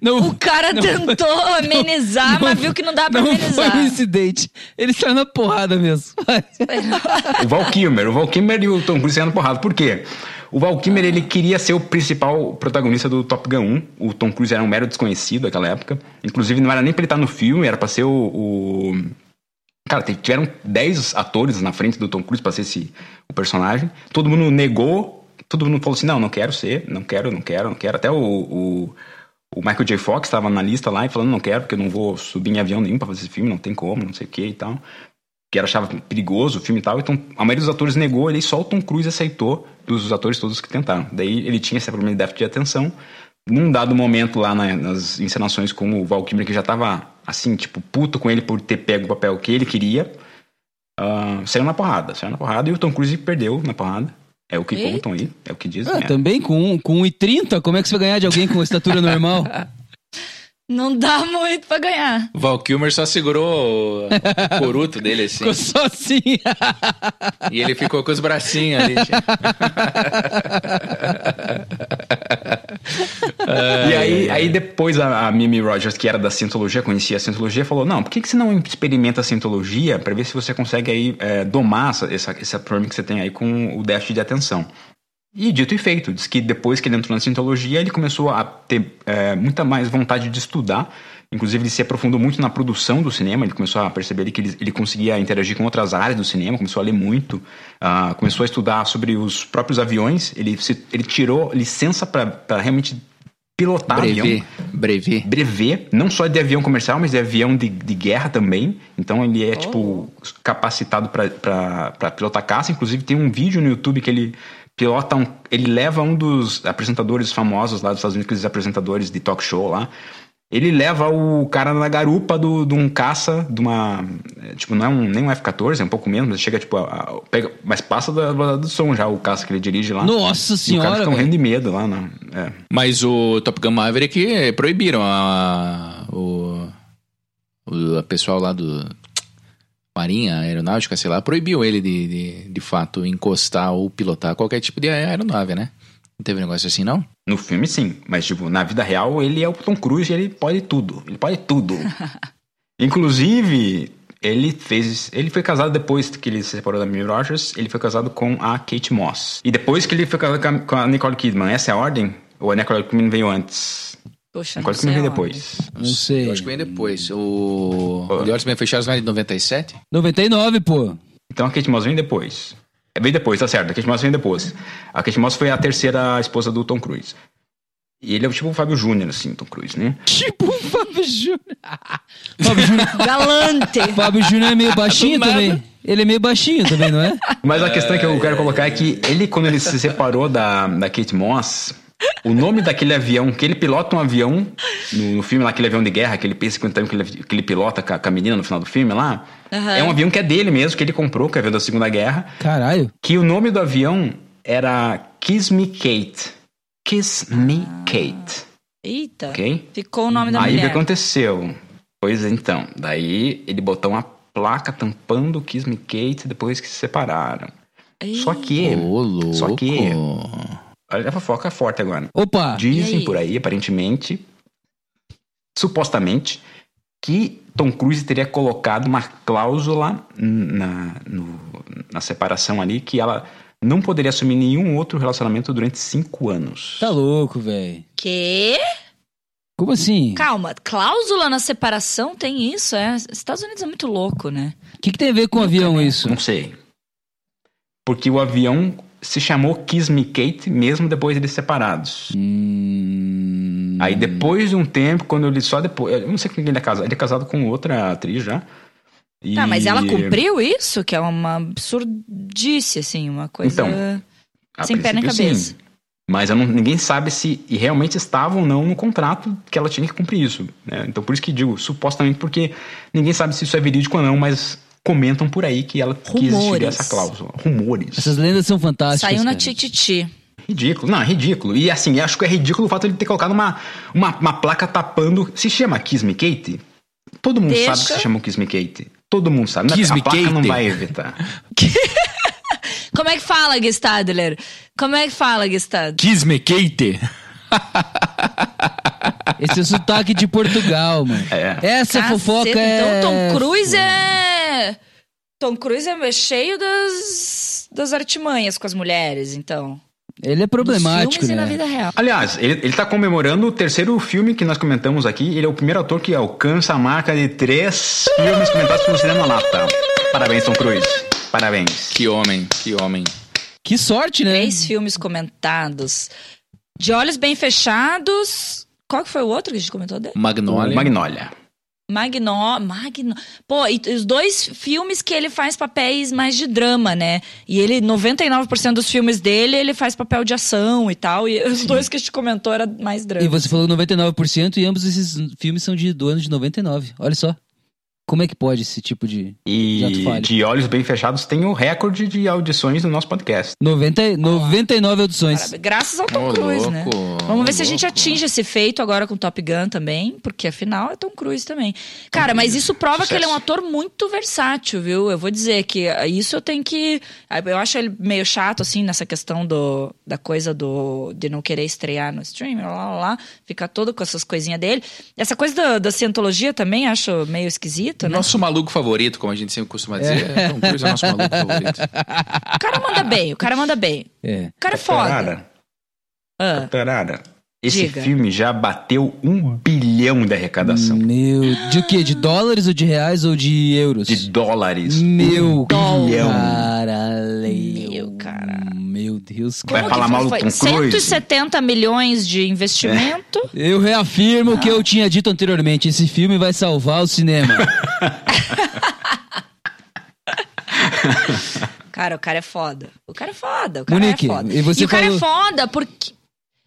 Não, O cara não tentou foi- amenizar, não mas viu que não dá pra não amenizar. foi um incidente. Ele saiu na porrada mesmo. O Val Kilmer. O Val Kilmer e o Tom Cruise saindo porrada. Por quê? O Val Kilmer, ele queria ser o principal protagonista do Top Gun 1. O Tom Cruise era um mero desconhecido naquela época. Inclusive, não era nem pra ele estar no filme, era pra ser o... o... Cara, tiveram 10 atores na frente do Tom Cruise pra ser esse, o personagem. Todo mundo negou. Todo mundo falou assim, não, não quero ser. Não quero, não quero, não quero. Até o... o o Michael J. Fox estava na lista lá e falando, não quero, porque eu não vou subir em avião nenhum pra fazer esse filme, não tem como, não sei o que e tal que era achava perigoso o filme e tal, então a maioria dos atores negou ele só o Tom Cruise aceitou dos atores todos que tentaram. Daí ele tinha esse problema de déficit de atenção. Num dado momento lá na- nas encenações com o Val Kilmer, que já tava assim, tipo, puto com ele por ter pego o papel que ele queria, ah, saiu na porrada, saiu na porrada e o Tom Cruise perdeu na porrada. É o que Eita. contam aí, é o que dizem. Ah, né? também com, com 1,30, como é que você vai ganhar de alguém com estatura normal? Não dá muito pra ganhar. Val Kilmer só segurou o coruto dele assim. Ficou só assim. e ele ficou com os bracinhos ali. Aí, aí depois a, a Mimi Rogers, que era da Cientologia, conhecia a Cientologia, falou: Não, por que, que você não experimenta a Cientologia para ver se você consegue aí é, domar essa, essa, esse problema que você tem aí com o déficit de atenção? E dito e feito, diz que depois que ele entrou na Cientologia, ele começou a ter é, muita mais vontade de estudar. Inclusive, ele se aprofundou muito na produção do cinema. Ele começou a perceber que ele, ele conseguia interagir com outras áreas do cinema, começou a ler muito, uh, começou a estudar sobre os próprios aviões. Ele, se, ele tirou licença para realmente pilotar brevet, avião. Brevet. Brevet, não só de avião comercial, mas de avião de, de guerra também. Então ele é, oh. tipo, capacitado para pilotar caça. Inclusive tem um vídeo no YouTube que ele pilota um, ele leva um dos apresentadores famosos lá dos Estados Unidos, aqueles apresentadores de talk show lá. Ele leva o cara na garupa do, de um caça, de uma. Tipo, não é um, nem um F-14, é um pouco menos, mas chega, tipo, a, a, pega, mas passa da, do som já, o caça que ele dirige lá. Nossa senhora! E o cara fica morrendo de medo lá, né? É. Mas o Top Gun Maverick proibiram a, o, o pessoal lá do Marinha, Aeronáutica, sei lá, proibiu ele de, de, de fato encostar ou pilotar qualquer tipo de aeronave, né? Não teve um negócio assim, não? No filme, sim. Mas, tipo, na vida real, ele é o Tom Cruise e ele pode tudo. Ele pode tudo. Inclusive, ele fez. Ele foi casado depois que ele se separou da Mimi Rogers. Ele foi casado com a Kate Moss. E depois que ele foi casado com a Nicole Kidman, essa é a ordem? Ou a Nicole Kidman veio antes? Poxa, Nicole Kidman veio depois. Não sei. Eu acho que vem depois. O. Oh. The Olhos Bem Fechados vai de 97? 99, pô. Então a Kate Moss vem depois. Vem depois, tá certo. A Kate Moss vem depois. A Kate Moss foi a terceira esposa do Tom Cruise. E ele é tipo o Fábio Júnior, assim, Tom Cruise, né? Tipo o Fábio Júnior. Fábio Júnior. Galante. Fábio Júnior é meio baixinho também. Ele é meio baixinho também, não é? Mas a questão que eu quero colocar é que ele, quando ele se separou da, da Kate Moss, o nome daquele avião, que ele pilota um avião, no, no filme lá, aquele avião de guerra, aquele P-50 que ele, que ele pilota com a, com a menina no final do filme lá, uhum. é um avião que é dele mesmo, que ele comprou, que é o avião da Segunda Guerra. Caralho. Que o nome do avião era Kiss Me Kate. Kiss Me ah. Kate. Eita. Ok? Ficou o nome da Aí mulher. Aí o que aconteceu? Pois então, daí ele botou uma placa tampando Kiss Me Kate depois que se separaram. Ei. Só que... Ô, só que... Olha a fofoca é forte agora. Opa! Dizem aí? por aí, aparentemente, supostamente, que Tom Cruise teria colocado uma cláusula na, no, na separação ali que ela não poderia assumir nenhum outro relacionamento durante cinco anos. Tá louco, velho. Quê? Como assim? Calma, cláusula na separação tem isso? É, Estados Unidos é muito louco, né? O que, que, tem a ver com o avião isso? Não sei. Porque o avião se chamou Kiss Me Kate mesmo depois de separados. Hum... Aí depois de um tempo, quando ele só depois. Eu não sei com quem ele é casado. Ele é casado com outra atriz já. E... Tá, mas ela cumpriu isso? Que é uma absurdice, assim, uma coisa. Então, sem pé nem cabeça. Sim. Mas não, ninguém sabe se realmente estava ou não no contrato que ela tinha que cumprir isso. Né? Então, por isso que digo, supostamente, porque ninguém sabe se isso é verídico ou não, mas comentam por aí que ela Rumores. que existiria essa cláusula. Rumores. Essas lendas são fantásticas. Saiu na. Tititi. Ridículo, não, é ridículo. E assim, acho que é ridículo o fato de ele ter colocado uma, uma, uma placa tapando. Se chama Kiss Me Kate? Todo mundo Deixa. sabe que se chama Kiss Me Kate. Todo mundo sabe. Kiss a Me placa Kate? não vai evitar. Como é que fala, Gestadler? Como é que fala, Gestad? Kiss Me Kate. Esse é o sotaque de Portugal, mano. É. Essa Caceta, fofoca é... Então Tom Cruise é. Tom Cruise é cheio das, das artimanhas com as mulheres, então. Ele é problemático, e né? vida real. Aliás, ele, ele tá comemorando o terceiro filme que nós comentamos aqui. Ele é o primeiro ator que alcança a marca de três filmes comentados pelo Cinema Lata. Parabéns, Tom Cruise. Parabéns. Que homem, que homem. Que sorte, né? Três filmes comentados. De Olhos Bem Fechados. Qual que foi o outro que a gente comentou dele? Magnolia. Magnolia. Magno, Magno. Pô, e os dois filmes que ele faz papéis mais de drama, né? E ele, 99% dos filmes dele, ele faz papel de ação e tal. E os dois que a gente comentou era mais drama. E você falou 99% e ambos esses filmes são de, do ano de 99. Olha só. Como é que pode esse tipo de. E de olhos bem fechados tem o recorde de audições do nosso podcast. 90, 99 audições. Parabéns. Graças ao Tom Ô, Cruise, louco, né? Vamos ver se a gente atinge esse feito agora com Top Gun também, porque afinal é Tom Cruise também. Cara, mas isso prova que ele é um ator muito versátil, viu? Eu vou dizer que ah, isso eu tenho que. ah, Eu acho ele meio chato, assim, nessa questão do, da coisa do de não querer estrear no streaming, lá, lá, lá, ficar todo com essas coisinhas dele. Essa coisa da, da cientologia também acho meio esquisito, né? Nosso maluco favorito, como a gente sempre costuma dizer. É. Tom Cruise é nosso maluco favorito. O cara manda bem, o cara manda bem. É. O cara é foda. Ah. Esse Diga. filme já bateu um bilhão de arrecadação. Meu. De o quê? De dólares ou de reais ou de euros? De dólares. Meu. Um bilhão. Caralho. Deus. Vai falar mal do? Tom Cruise? 170 milhões de investimento. Eu reafirmo o que eu tinha dito anteriormente. Esse filme vai salvar o cinema. Cara, o cara é foda. O cara é foda. O cara Monique, é foda. e você o cara falou- é foda porque.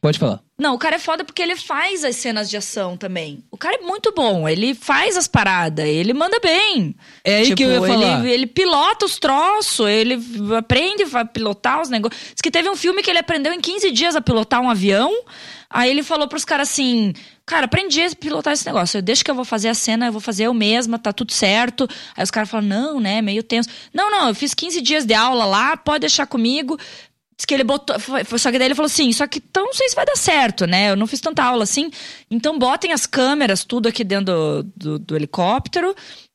Pode falar. Não, o cara é foda porque ele faz as cenas de ação também. O cara é muito bom. Ele faz as paradas. Ele manda bem. É aí que eu ia ele, falar. Ele pilota os troços. Ele aprende a pilotar os negócios. Diz que teve um filme que ele aprendeu em 15 dias a pilotar um avião. Aí ele falou pros caras assim: Cara, aprendi a pilotar esse negócio. Eu deixo que eu vou fazer a cena, eu vou fazer eu mesma, tá tudo certo. Aí os caras falam: Não, né? Meio tenso. Não, não, eu fiz 15 dias de aula lá, pode deixar comigo. Diz que ele botou. foi- Só que daí ele falou assim: Só que então não sei se vai dar certo, né? Eu não fiz tanta aula assim. Então botem as câmeras, tudo aqui dentro do, do, do helicóptero.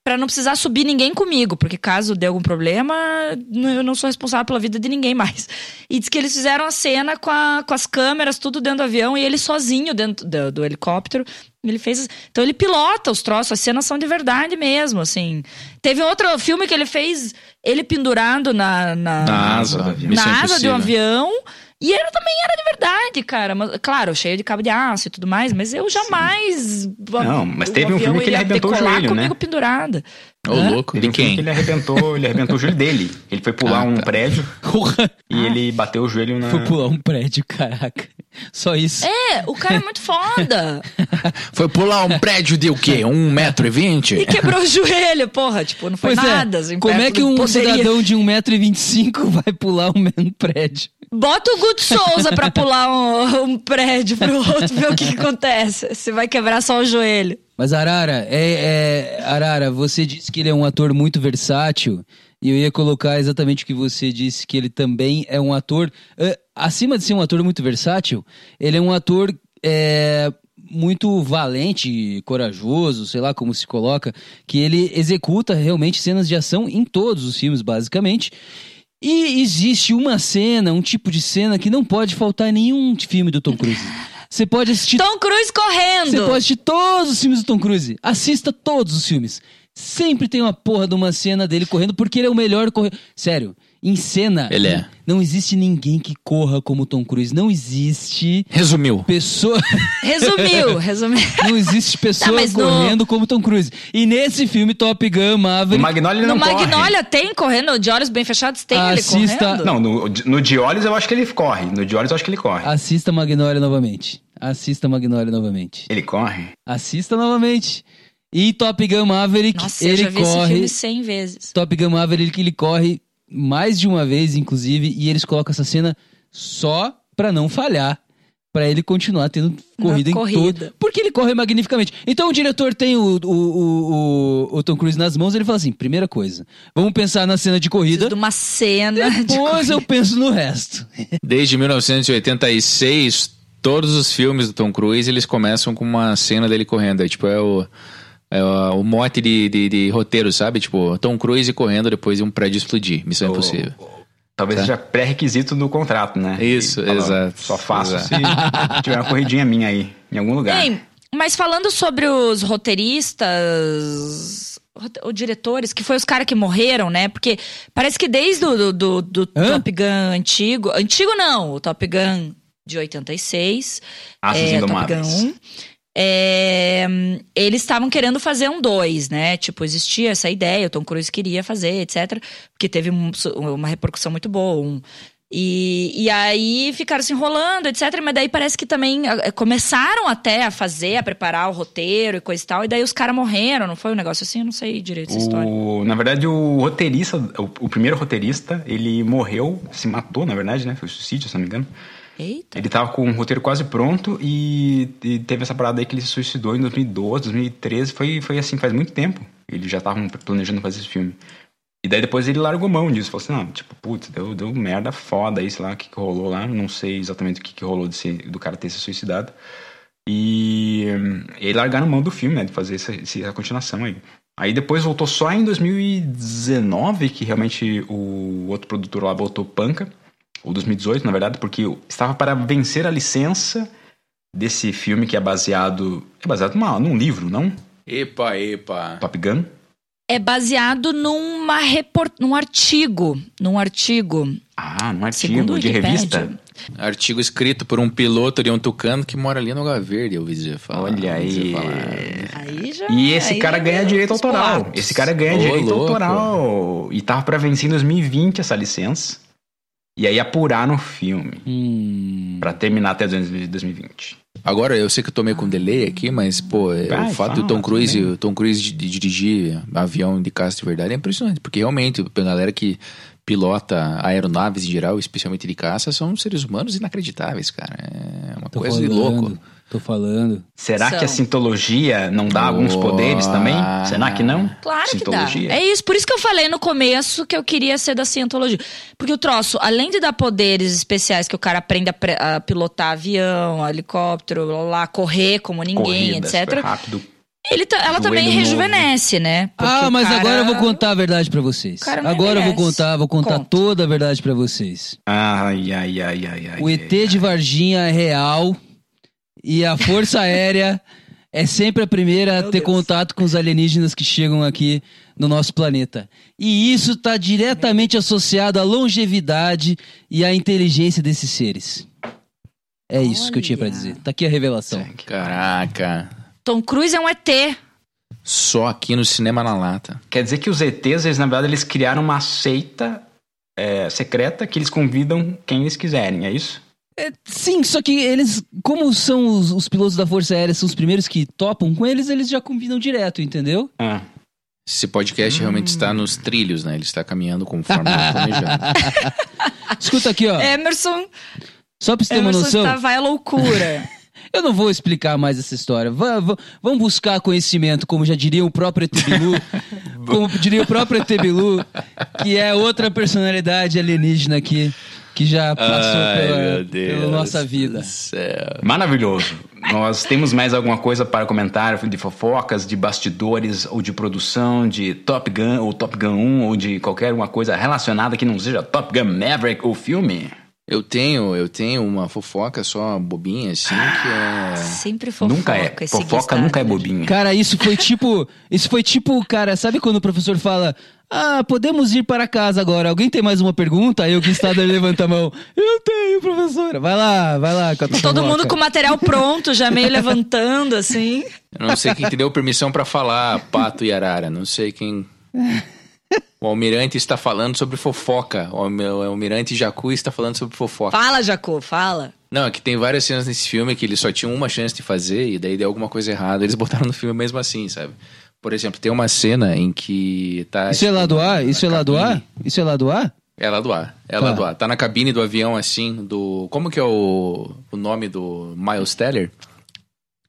Pra não precisar subir ninguém comigo, porque caso dê algum problema, eu não sou responsável pela vida de ninguém mais. E diz que eles fizeram a cena com, a- com as câmeras, tudo dentro do avião, e ele sozinho dentro do, do helicóptero. Ele fez. Então ele pilota os troços, as cenas são de verdade mesmo, assim. Teve outro filme que ele fez, ele pendurado na. Na, Na asa. Na asa de um avião. E ele também era de verdade, cara. Mas, claro, cheio de cabo de aço e tudo mais, mas eu jamais. Não, mas teve um filme que ele arrebentou o joelho, comigo né? pendurada. Ô, Hã? louco. Teve De um quem? que ele arrebentou, ele arrebentou o joelho dele. Ele foi pular Ah, um tá. prédio Porra. e ele bateu o joelho na. Foi pular um prédio, caraca. Só isso. É, o cara é muito foda. Foi pular um prédio de o quê? Um metro e vinte? E quebrou o joelho, porra. Tipo, não foi Pois nada. é. assim, Como é que um poderia. cidadão de 1,25m vai pular um, um prédio? Bota o Guto Souza pra pular um, um prédio pro outro, ver o que, que acontece. Você vai quebrar só o joelho. Mas Arara, é, é- Arara, você disse que ele é um ator muito versátil. E eu ia colocar exatamente o que você disse, que ele também é um ator. acima de ser um ator muito versátil, ele é um ator é, muito valente, corajoso, sei lá como se coloca, que ele executa realmente cenas de ação em todos os filmes, basicamente. E existe uma cena, um tipo de cena que não pode faltar em nenhum filme do Tom Cruise. Você pode assistir Tom Cruise correndo. você pode assistir todos os filmes do Tom Cruise. Assista todos os filmes. Sempre tem uma porra de uma cena dele correndo, porque ele é o melhor corredor. Sério, em cena. Ele é. Não existe ninguém que corra como o Tom Cruise. Não existe Resumiu. pessoa. Resumiu, resumiu. não existe pessoa Tá, mas no- correndo como Tom Cruise. E nesse filme, Top Gun O Maverick. Magnolia ele No não corre. Magnolia tem correndo, de olhos bem fechados tem Assista- ele correndo. Não, no, no de olhos eu acho que ele corre. No de olhos eu acho que ele corre. Assista Magnolia novamente. Assista Magnolia novamente. Ele corre? Assista novamente. E Top Gun Maverick, Nossa, eu ele já vi esse corre. filme 100 vezes. Top Gun Maverick ele corre mais de uma vez, inclusive, e eles colocam essa cena só pra não falhar. Pra ele continuar tendo corrida em corrida. todo. Porque ele corre magnificamente. Então o diretor tem o, o, o, o- Tom Cruise nas mãos ele fala assim: primeira coisa, vamos pensar na cena de corrida. De uma cena. de Depois eu corrida. penso no resto. Desde 1986, todos os filmes do Tom Cruise, eles começam com uma cena dele correndo. É, tipo, é o, é o, mote de, de, de roteiro, sabe? Tipo, Tom Cruise correndo depois de um prédio explodir. Missão Impossível. Talvez seja pré-requisito do contrato, né? Tá. Isso, exato, Só faço exato. se tiver uma corridinha minha aí, em algum lugar. Bem, mas falando sobre os roteiristas, rote- ou diretores, que foi os caras que morreram, né? Porque parece que desde o do, do, do? Top Gun antigo, antigo não, o Top Gun de 86, Aços é, Top. Gun 1, é, eles estavam querendo fazer um 2, né? Tipo, existia essa ideia, o Tom Cruise queria fazer, etc. Porque teve um- uma repercussão muito boa. Um, E, e aí ficaram se enrolando, etc. Mas daí parece que também eh, começaram até a fazer, a preparar o roteiro e coisa e tal. E daí os caras morreram, não foi um negócio assim? Eu não sei direito essa história. O, na verdade, o roteirista, o, o primeiro roteirista, ele morreu, se matou, na verdade, né? Foi suicídio, se não me engano. Eita. Ele tava com o roteiro quase pronto e, e teve essa parada aí que ele se suicidou em 2012, 2013. Foi, foi assim, faz muito tempo. Eles já estavam planejando fazer esse filme. E daí depois ele largou mão disso. Falou assim, não, tipo, putz, deu, deu merda foda aí, sei lá, o que, que rolou lá. Não sei exatamente o que, que rolou desse, do cara ter se suicidado. E, e largaram mão do filme, né, de fazer essa, essa continuação aí. Aí depois voltou só em 2019 que realmente o outro produtor lá voltou panca. Ou 2018, na verdade, porque estava para vencer a licença desse filme que é baseado... É baseado numa, num livro, não? Epa, epa. Top Gun. É baseado numa report... num artigo. Num artigo. Ah, num Segundo artigo de revista. Artigo escrito por um piloto de um tucano que mora ali no Lugar Verde, eu ouvi dizer falar. Olha aí. falar. Aí já. E esse aí cara já ganha direito autoral. Esse cara ganha Ô, direito louco. autoral. E tava pra vencer em 2020 essa licença. E aí apuraram o filme. Hum. Pra terminar até 2020. Agora, eu sei que eu tô meio com delay aqui, mas, pô, é, Vai, o fato fala do Tom Cruise, também. Tom Cruise de, de dirigir avião de caça de verdade é impressionante, porque realmente, a galera que pilota aeronaves em geral, especialmente de caça, são seres humanos inacreditáveis, cara. É uma Tô coisa de louco. Tô falando. Será São. que a sintologia não dá alguns Oh. poderes também? Será que não? Claro que sintologia. dá. É isso, por isso que eu falei no começo que eu queria ser da cientologia. Porque o troço, além de dar poderes especiais que o cara aprende a, a pilotar avião, helicóptero, blá, blá, correr como ninguém, Corrida, super etc. rápido. Ele tá- ela também novo. rejuvenesce, né? Porque ah, mas cara- agora eu vou contar a verdade pra vocês. O cara não Agora eu vou contar, vou contar Conta. toda a verdade pra vocês. Ai, ai, ai, ai, ai. O ET de Varginha é real e a Força Aérea é sempre a primeira a Meu ter Deus. contato com os alienígenas que chegam aqui no nosso planeta. E isso está diretamente associado à longevidade e à inteligência desses seres. É isso que eu tinha pra Olha. dizer. Tá aqui a revelação. Caraca. Tom Cruise é um ET. Só aqui no Cinema na Lata. Quer dizer que os ETs, eles, na verdade, eles criaram uma seita é, secreta que eles convidam quem eles quiserem, é isso? Sim, só que eles, como são os, os pilotos da Força Aérea, são os primeiros que topam com eles, eles já convidam direto, entendeu? Ah. Esse podcast realmente está nos trilhos, né? Ele está caminhando conforme planejado. Escuta aqui, ó. Emerson, Só pra você ter uma Emerson noção. está, vai à loucura. Eu não vou explicar mais essa história. Va- va- vamos buscar conhecimento, como já diria o próprio ET Bilu, como diria o próprio ET Bilu, que é outra personalidade alienígena aqui, que já passou pela, pela nossa vida. do céu. Maravilhoso. Nós temos mais alguma coisa para comentar de fofocas, de bastidores ou de produção de Top Gun ou Top Gun 1 ou de qualquer uma coisa relacionada que não seja Top Gun Maverick ou filme? Eu tenho, eu tenho uma fofoca só bobinha, assim, que é. Sempre fofoca. nunca é. esse Fofoca nunca é bobinha. Cara, isso foi tipo. Isso foi tipo, cara, sabe quando o professor fala. Ah, podemos ir para casa agora. Alguém tem mais uma pergunta? Aí o Gustavo levanta a mão. Eu tenho, professora. Vai lá, vai lá. com a tua Todo fofoca. mundo com o material pronto, já meio levantando, assim. Eu não sei quem te deu permissão pra falar, Pato e Arara. Não sei quem. O Almirante está falando sobre fofoca. O Almi- o Almirante Jacu está falando sobre fofoca. Fala, Jacô, fala. Não, é que tem várias cenas nesse filme que eles só tinham uma chance de fazer e daí deu alguma coisa errada. Eles botaram no filme mesmo assim, sabe? Por exemplo, tem uma cena em que tá. Isso é lá do ar? Isso é lá do ar? Isso é lá do ar? É lá do ar. É lá Tá. do ar. Tá na cabine do avião, assim, do. Como que é o, o nome do Miles Teller?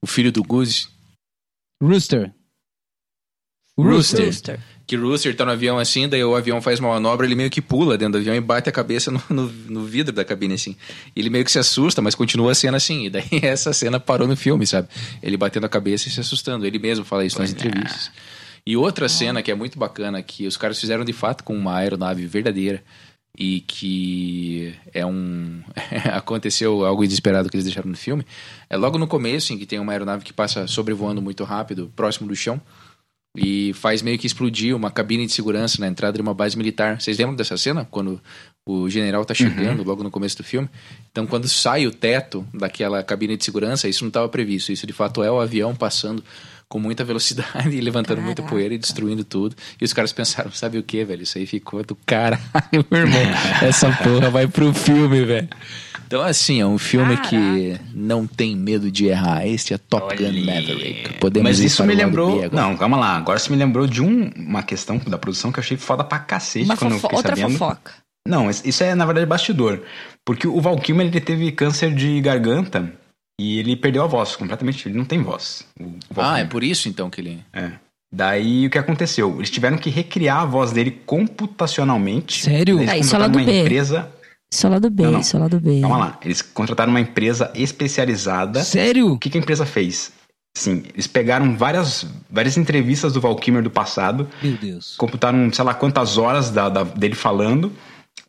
O filho do Goose. Rooster. Rooster. Rooster. Que Rooster tá no avião assim, daí o avião faz uma manobra, ele meio que pula dentro do avião e bate a cabeça no, no, no vidro da cabine, assim. Ele meio que se assusta, mas continua a cena assim. E daí essa cena parou no filme, sabe? Ele batendo a cabeça e se assustando. Ele mesmo fala isso nas entrevistas. E outra cena que é muito bacana, que os caras fizeram de fato com uma aeronave verdadeira e que é um aconteceu algo inesperado que eles deixaram no filme é logo no começo em que tem uma aeronave que passa sobrevoando muito rápido próximo do chão e faz meio que explodir uma cabine de segurança na entrada de uma base militar. Vocês lembram dessa cena? Quando o general tá chegando logo no começo do filme? Então, quando sai o teto daquela cabine de segurança, isso não estava previsto. Isso de fato é o avião passando com muita velocidade e levantando muita Caraca. poeira e destruindo tudo. E os caras pensaram, sabe o que, velho? Isso aí ficou do caralho, meu irmão. Essa porra vai pro filme, velho. Então, assim, é um filme que não tem medo de errar. Este é Top Gun. Maverick. Podemos Mas isso me lembrou. Não, calma lá. Agora você me lembrou de um- uma questão da produção que eu achei foda pra cacete Uma quando eu fiquei outra sabendo. fofoca. Não, isso é na verdade bastidor. Porque o Val Kilmer ele teve câncer de garganta e ele perdeu a voz completamente. Ele não tem voz. Ah, é por isso então que ele. É. Daí o que aconteceu? Eles tiveram que recriar a voz dele computacionalmente. Sério? Eles Ah, isso é lá do uma B. empresa. Isso é lá do B, Não, não. isso é lá do B. Calma lá. Eles contrataram uma empresa especializada. Sério? O que, que a empresa fez? Sim, eles pegaram várias, várias entrevistas do Val Kilmer do passado, Meu Deus. computaram sei lá quantas horas da- da- dele falando,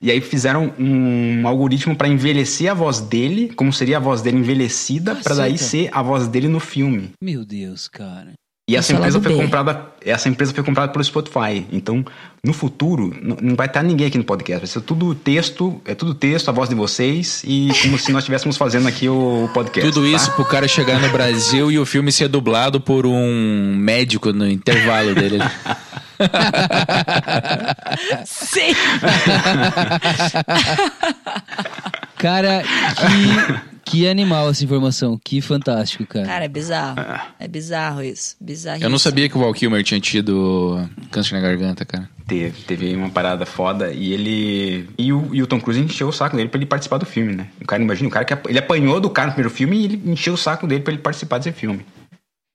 e aí fizeram um algoritmo para envelhecer a voz dele, como seria a voz dele envelhecida, para daí ser a voz dele no filme. Meu Deus, cara. E essa empresa foi B. comprada, essa empresa foi comprada pelo Spotify. Então, no futuro, n- não vai estar ninguém aqui no podcast, vai ser tudo texto, é tudo texto, a voz de vocês e como se nós estivéssemos fazendo aqui o podcast. Tudo tá? isso pro cara chegar no Brasil e o filme ser dublado por um médico no intervalo dele. Sim! Cara, que, que animal essa informação. Que fantástico, cara. Cara, é bizarro. É bizarro isso. Bizarro. Eu não sabia que o Val Kilmer tinha tido câncer na garganta, cara. Teve, teve uma parada foda e ele. E o, e o Tom Cruise encheu o saco dele pra ele participar do filme, né? O cara, imagina, o cara que ele apanhou do cara no primeiro filme e ele encheu o saco dele pra ele participar desse filme.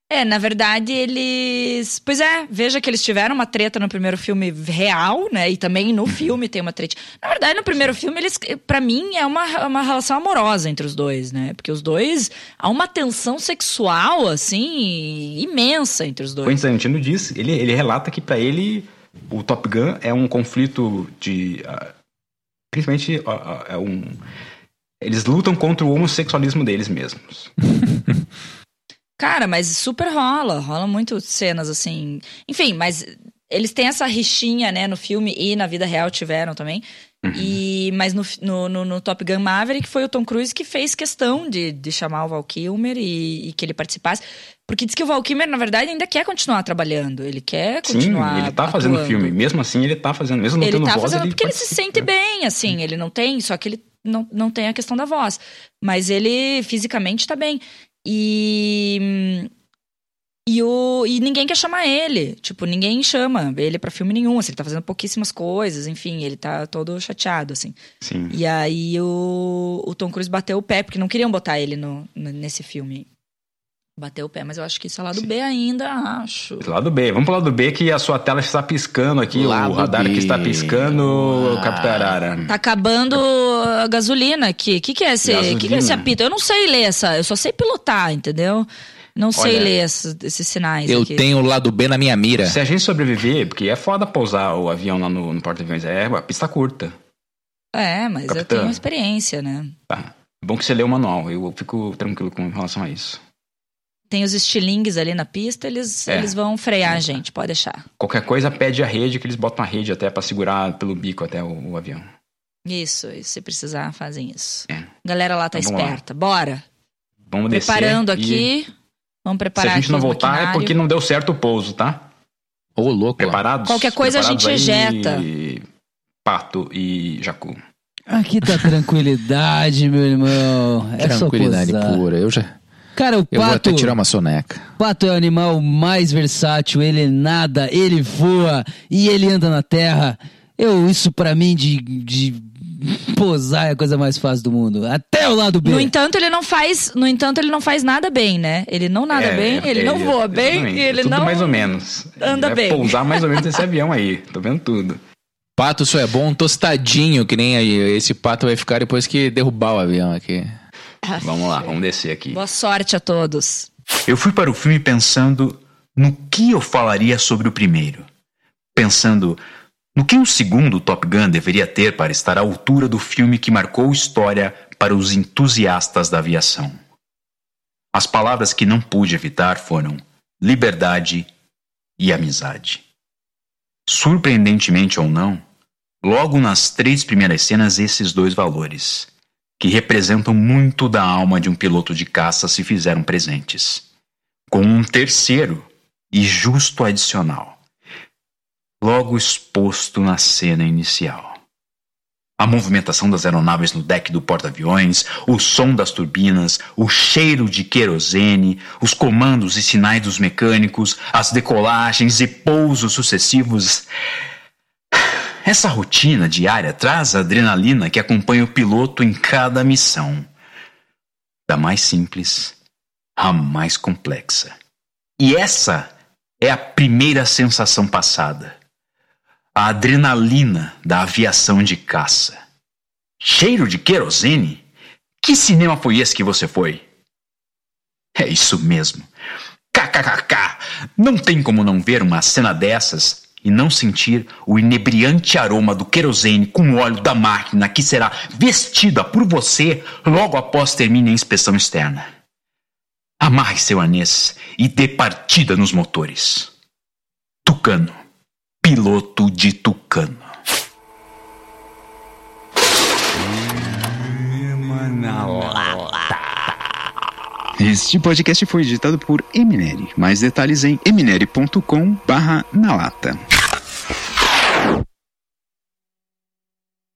É, na verdade, eles. Pois é, veja que eles tiveram uma treta no primeiro filme real, né? E também no filme tem uma treta. Na verdade, no primeiro filme, eles. para mim, é uma, uma relação amorosa entre os dois, né? Porque os dois. Há uma tensão sexual, assim, imensa entre os dois. Quentin Tarantino diz, ele, ele relata que pra ele o Top Gun é um conflito de. ah, principalmente ah, é um. Eles lutam contra o homossexualismo deles mesmos. Cara, mas super rola, rola muito cenas assim. Enfim, mas eles têm essa rixinha, né, no filme e na vida real tiveram também. E, mas no, no, no- no Top Gun Maverick foi o Tom Cruise que fez questão de, de chamar o Val Kilmer e, e que ele participasse. Porque diz que o Val Kilmer, na verdade, ainda quer continuar trabalhando. Ele quer Sim, continuar. ele tá fazendo atuando. filme. Mesmo assim, ele tá fazendo. Mesmo não Ele tendo tá voz, fazendo ele porque ele se sente bem, assim. Ele não tem, só que ele não, não tem a questão da voz. Mas ele fisicamente tá bem. E. E, o, e ninguém quer chamar ele. Tipo, ninguém chama ele pra filme nenhum. Assim, ele tá fazendo pouquíssimas coisas, enfim, ele tá todo chateado, assim. Sim. E aí o, o Tom Cruise bateu o pé, porque não queriam botar ele no, nesse filme. Bateu o pé, mas eu acho que isso é lá do B ainda, acho. Lado B. Vamos pro lado B que a sua tela está piscando aqui. Lado o radar B. que está piscando, Ah. Capitão Arara. Tá acabando a gasolina aqui. O que, que é esse? Que, que é esse apito? Eu não sei ler essa. Eu só sei pilotar, entendeu? Não sei Olha, ler esses, esses sinais. Eu aqui. tenho o lado B na minha mira. Se a gente sobreviver, porque é foda pousar o avião lá no, no porta-aviões, é a pista curta. É, mas eu Capitã. tenho experiência, né? Tá. Bom que você lê o manual, eu fico tranquilo com relação a isso. Tem os estilingues ali na pista, eles, É. eles vão frear a gente, pode deixar. Qualquer coisa pede a rede, que eles botam a rede até pra segurar pelo bico até o, o avião. Isso, e se precisar, fazem isso. É. Galera lá tá Então, vamos lá. esperta. Bora. Vamos descer. Preparando e aqui. Vamos Se preparar a gente não voltar é maquinário. porque não deu certo o pouso, tá? Ô, louco. lá. Preparados? Qualquer coisa a gente Preparados aí, ejeta. Pato e Jacu. Aqui tá tranquilidade, meu irmão. É Tranquilidade pura. Eu já. Cara, o Eu vou pato, até tirar uma soneca. pato é o animal mais versátil. Ele nada, ele voa e ele anda na terra. Eu, isso pra mim de, de posar é a coisa mais fácil do mundo. Até o lado B. No entanto, ele não faz, no entanto, ele não faz nada bem, né? Ele não nada É, bem, ele é, não voa bem e ele É tudo não mais ou menos. anda Ele bem. Vai pousar mais ou menos esse avião aí. Tô vendo tudo. Pato só é bom tostadinho, que nem aí. Esse pato vai ficar depois que derrubar o avião aqui. Vamos lá, vamos descer aqui. Boa sorte a todos. Eu fui para o filme pensando no que eu falaria sobre o primeiro. Pensando no que o segundo Top Gun deveria ter para estar à altura do filme que marcou história para os entusiastas da aviação. As palavras que não pude evitar foram liberdade e amizade. Surpreendentemente ou não, logo nas três primeiras cenas esses dois valores, que representam muito da alma de um piloto de caça, se fizeram presentes. Com um terceiro, e justo adicional, logo exposto na cena inicial. A movimentação das aeronaves no deck do porta-aviões, o som das turbinas, o cheiro de querosene, os comandos e sinais dos mecânicos, as decolagens e pousos sucessivos. Essa rotina diária traz a adrenalina que acompanha o piloto em cada missão, da mais simples à mais complexa. E essa é a primeira sensação passada a adrenalina da aviação de caça. Cheiro de querosene? Que cinema foi esse que você foi? É isso mesmo. KKKK! Não tem como não ver uma cena dessas e não sentir o inebriante aroma do querosene com óleo da máquina que será vestida por você logo após termine a inspeção externa. Amarre seu anês e dê partida nos motores. Tucano piloto de Tucano. Este podcast foi editado por Eminere. Mais detalhes em eminere.com/na lata. Peace.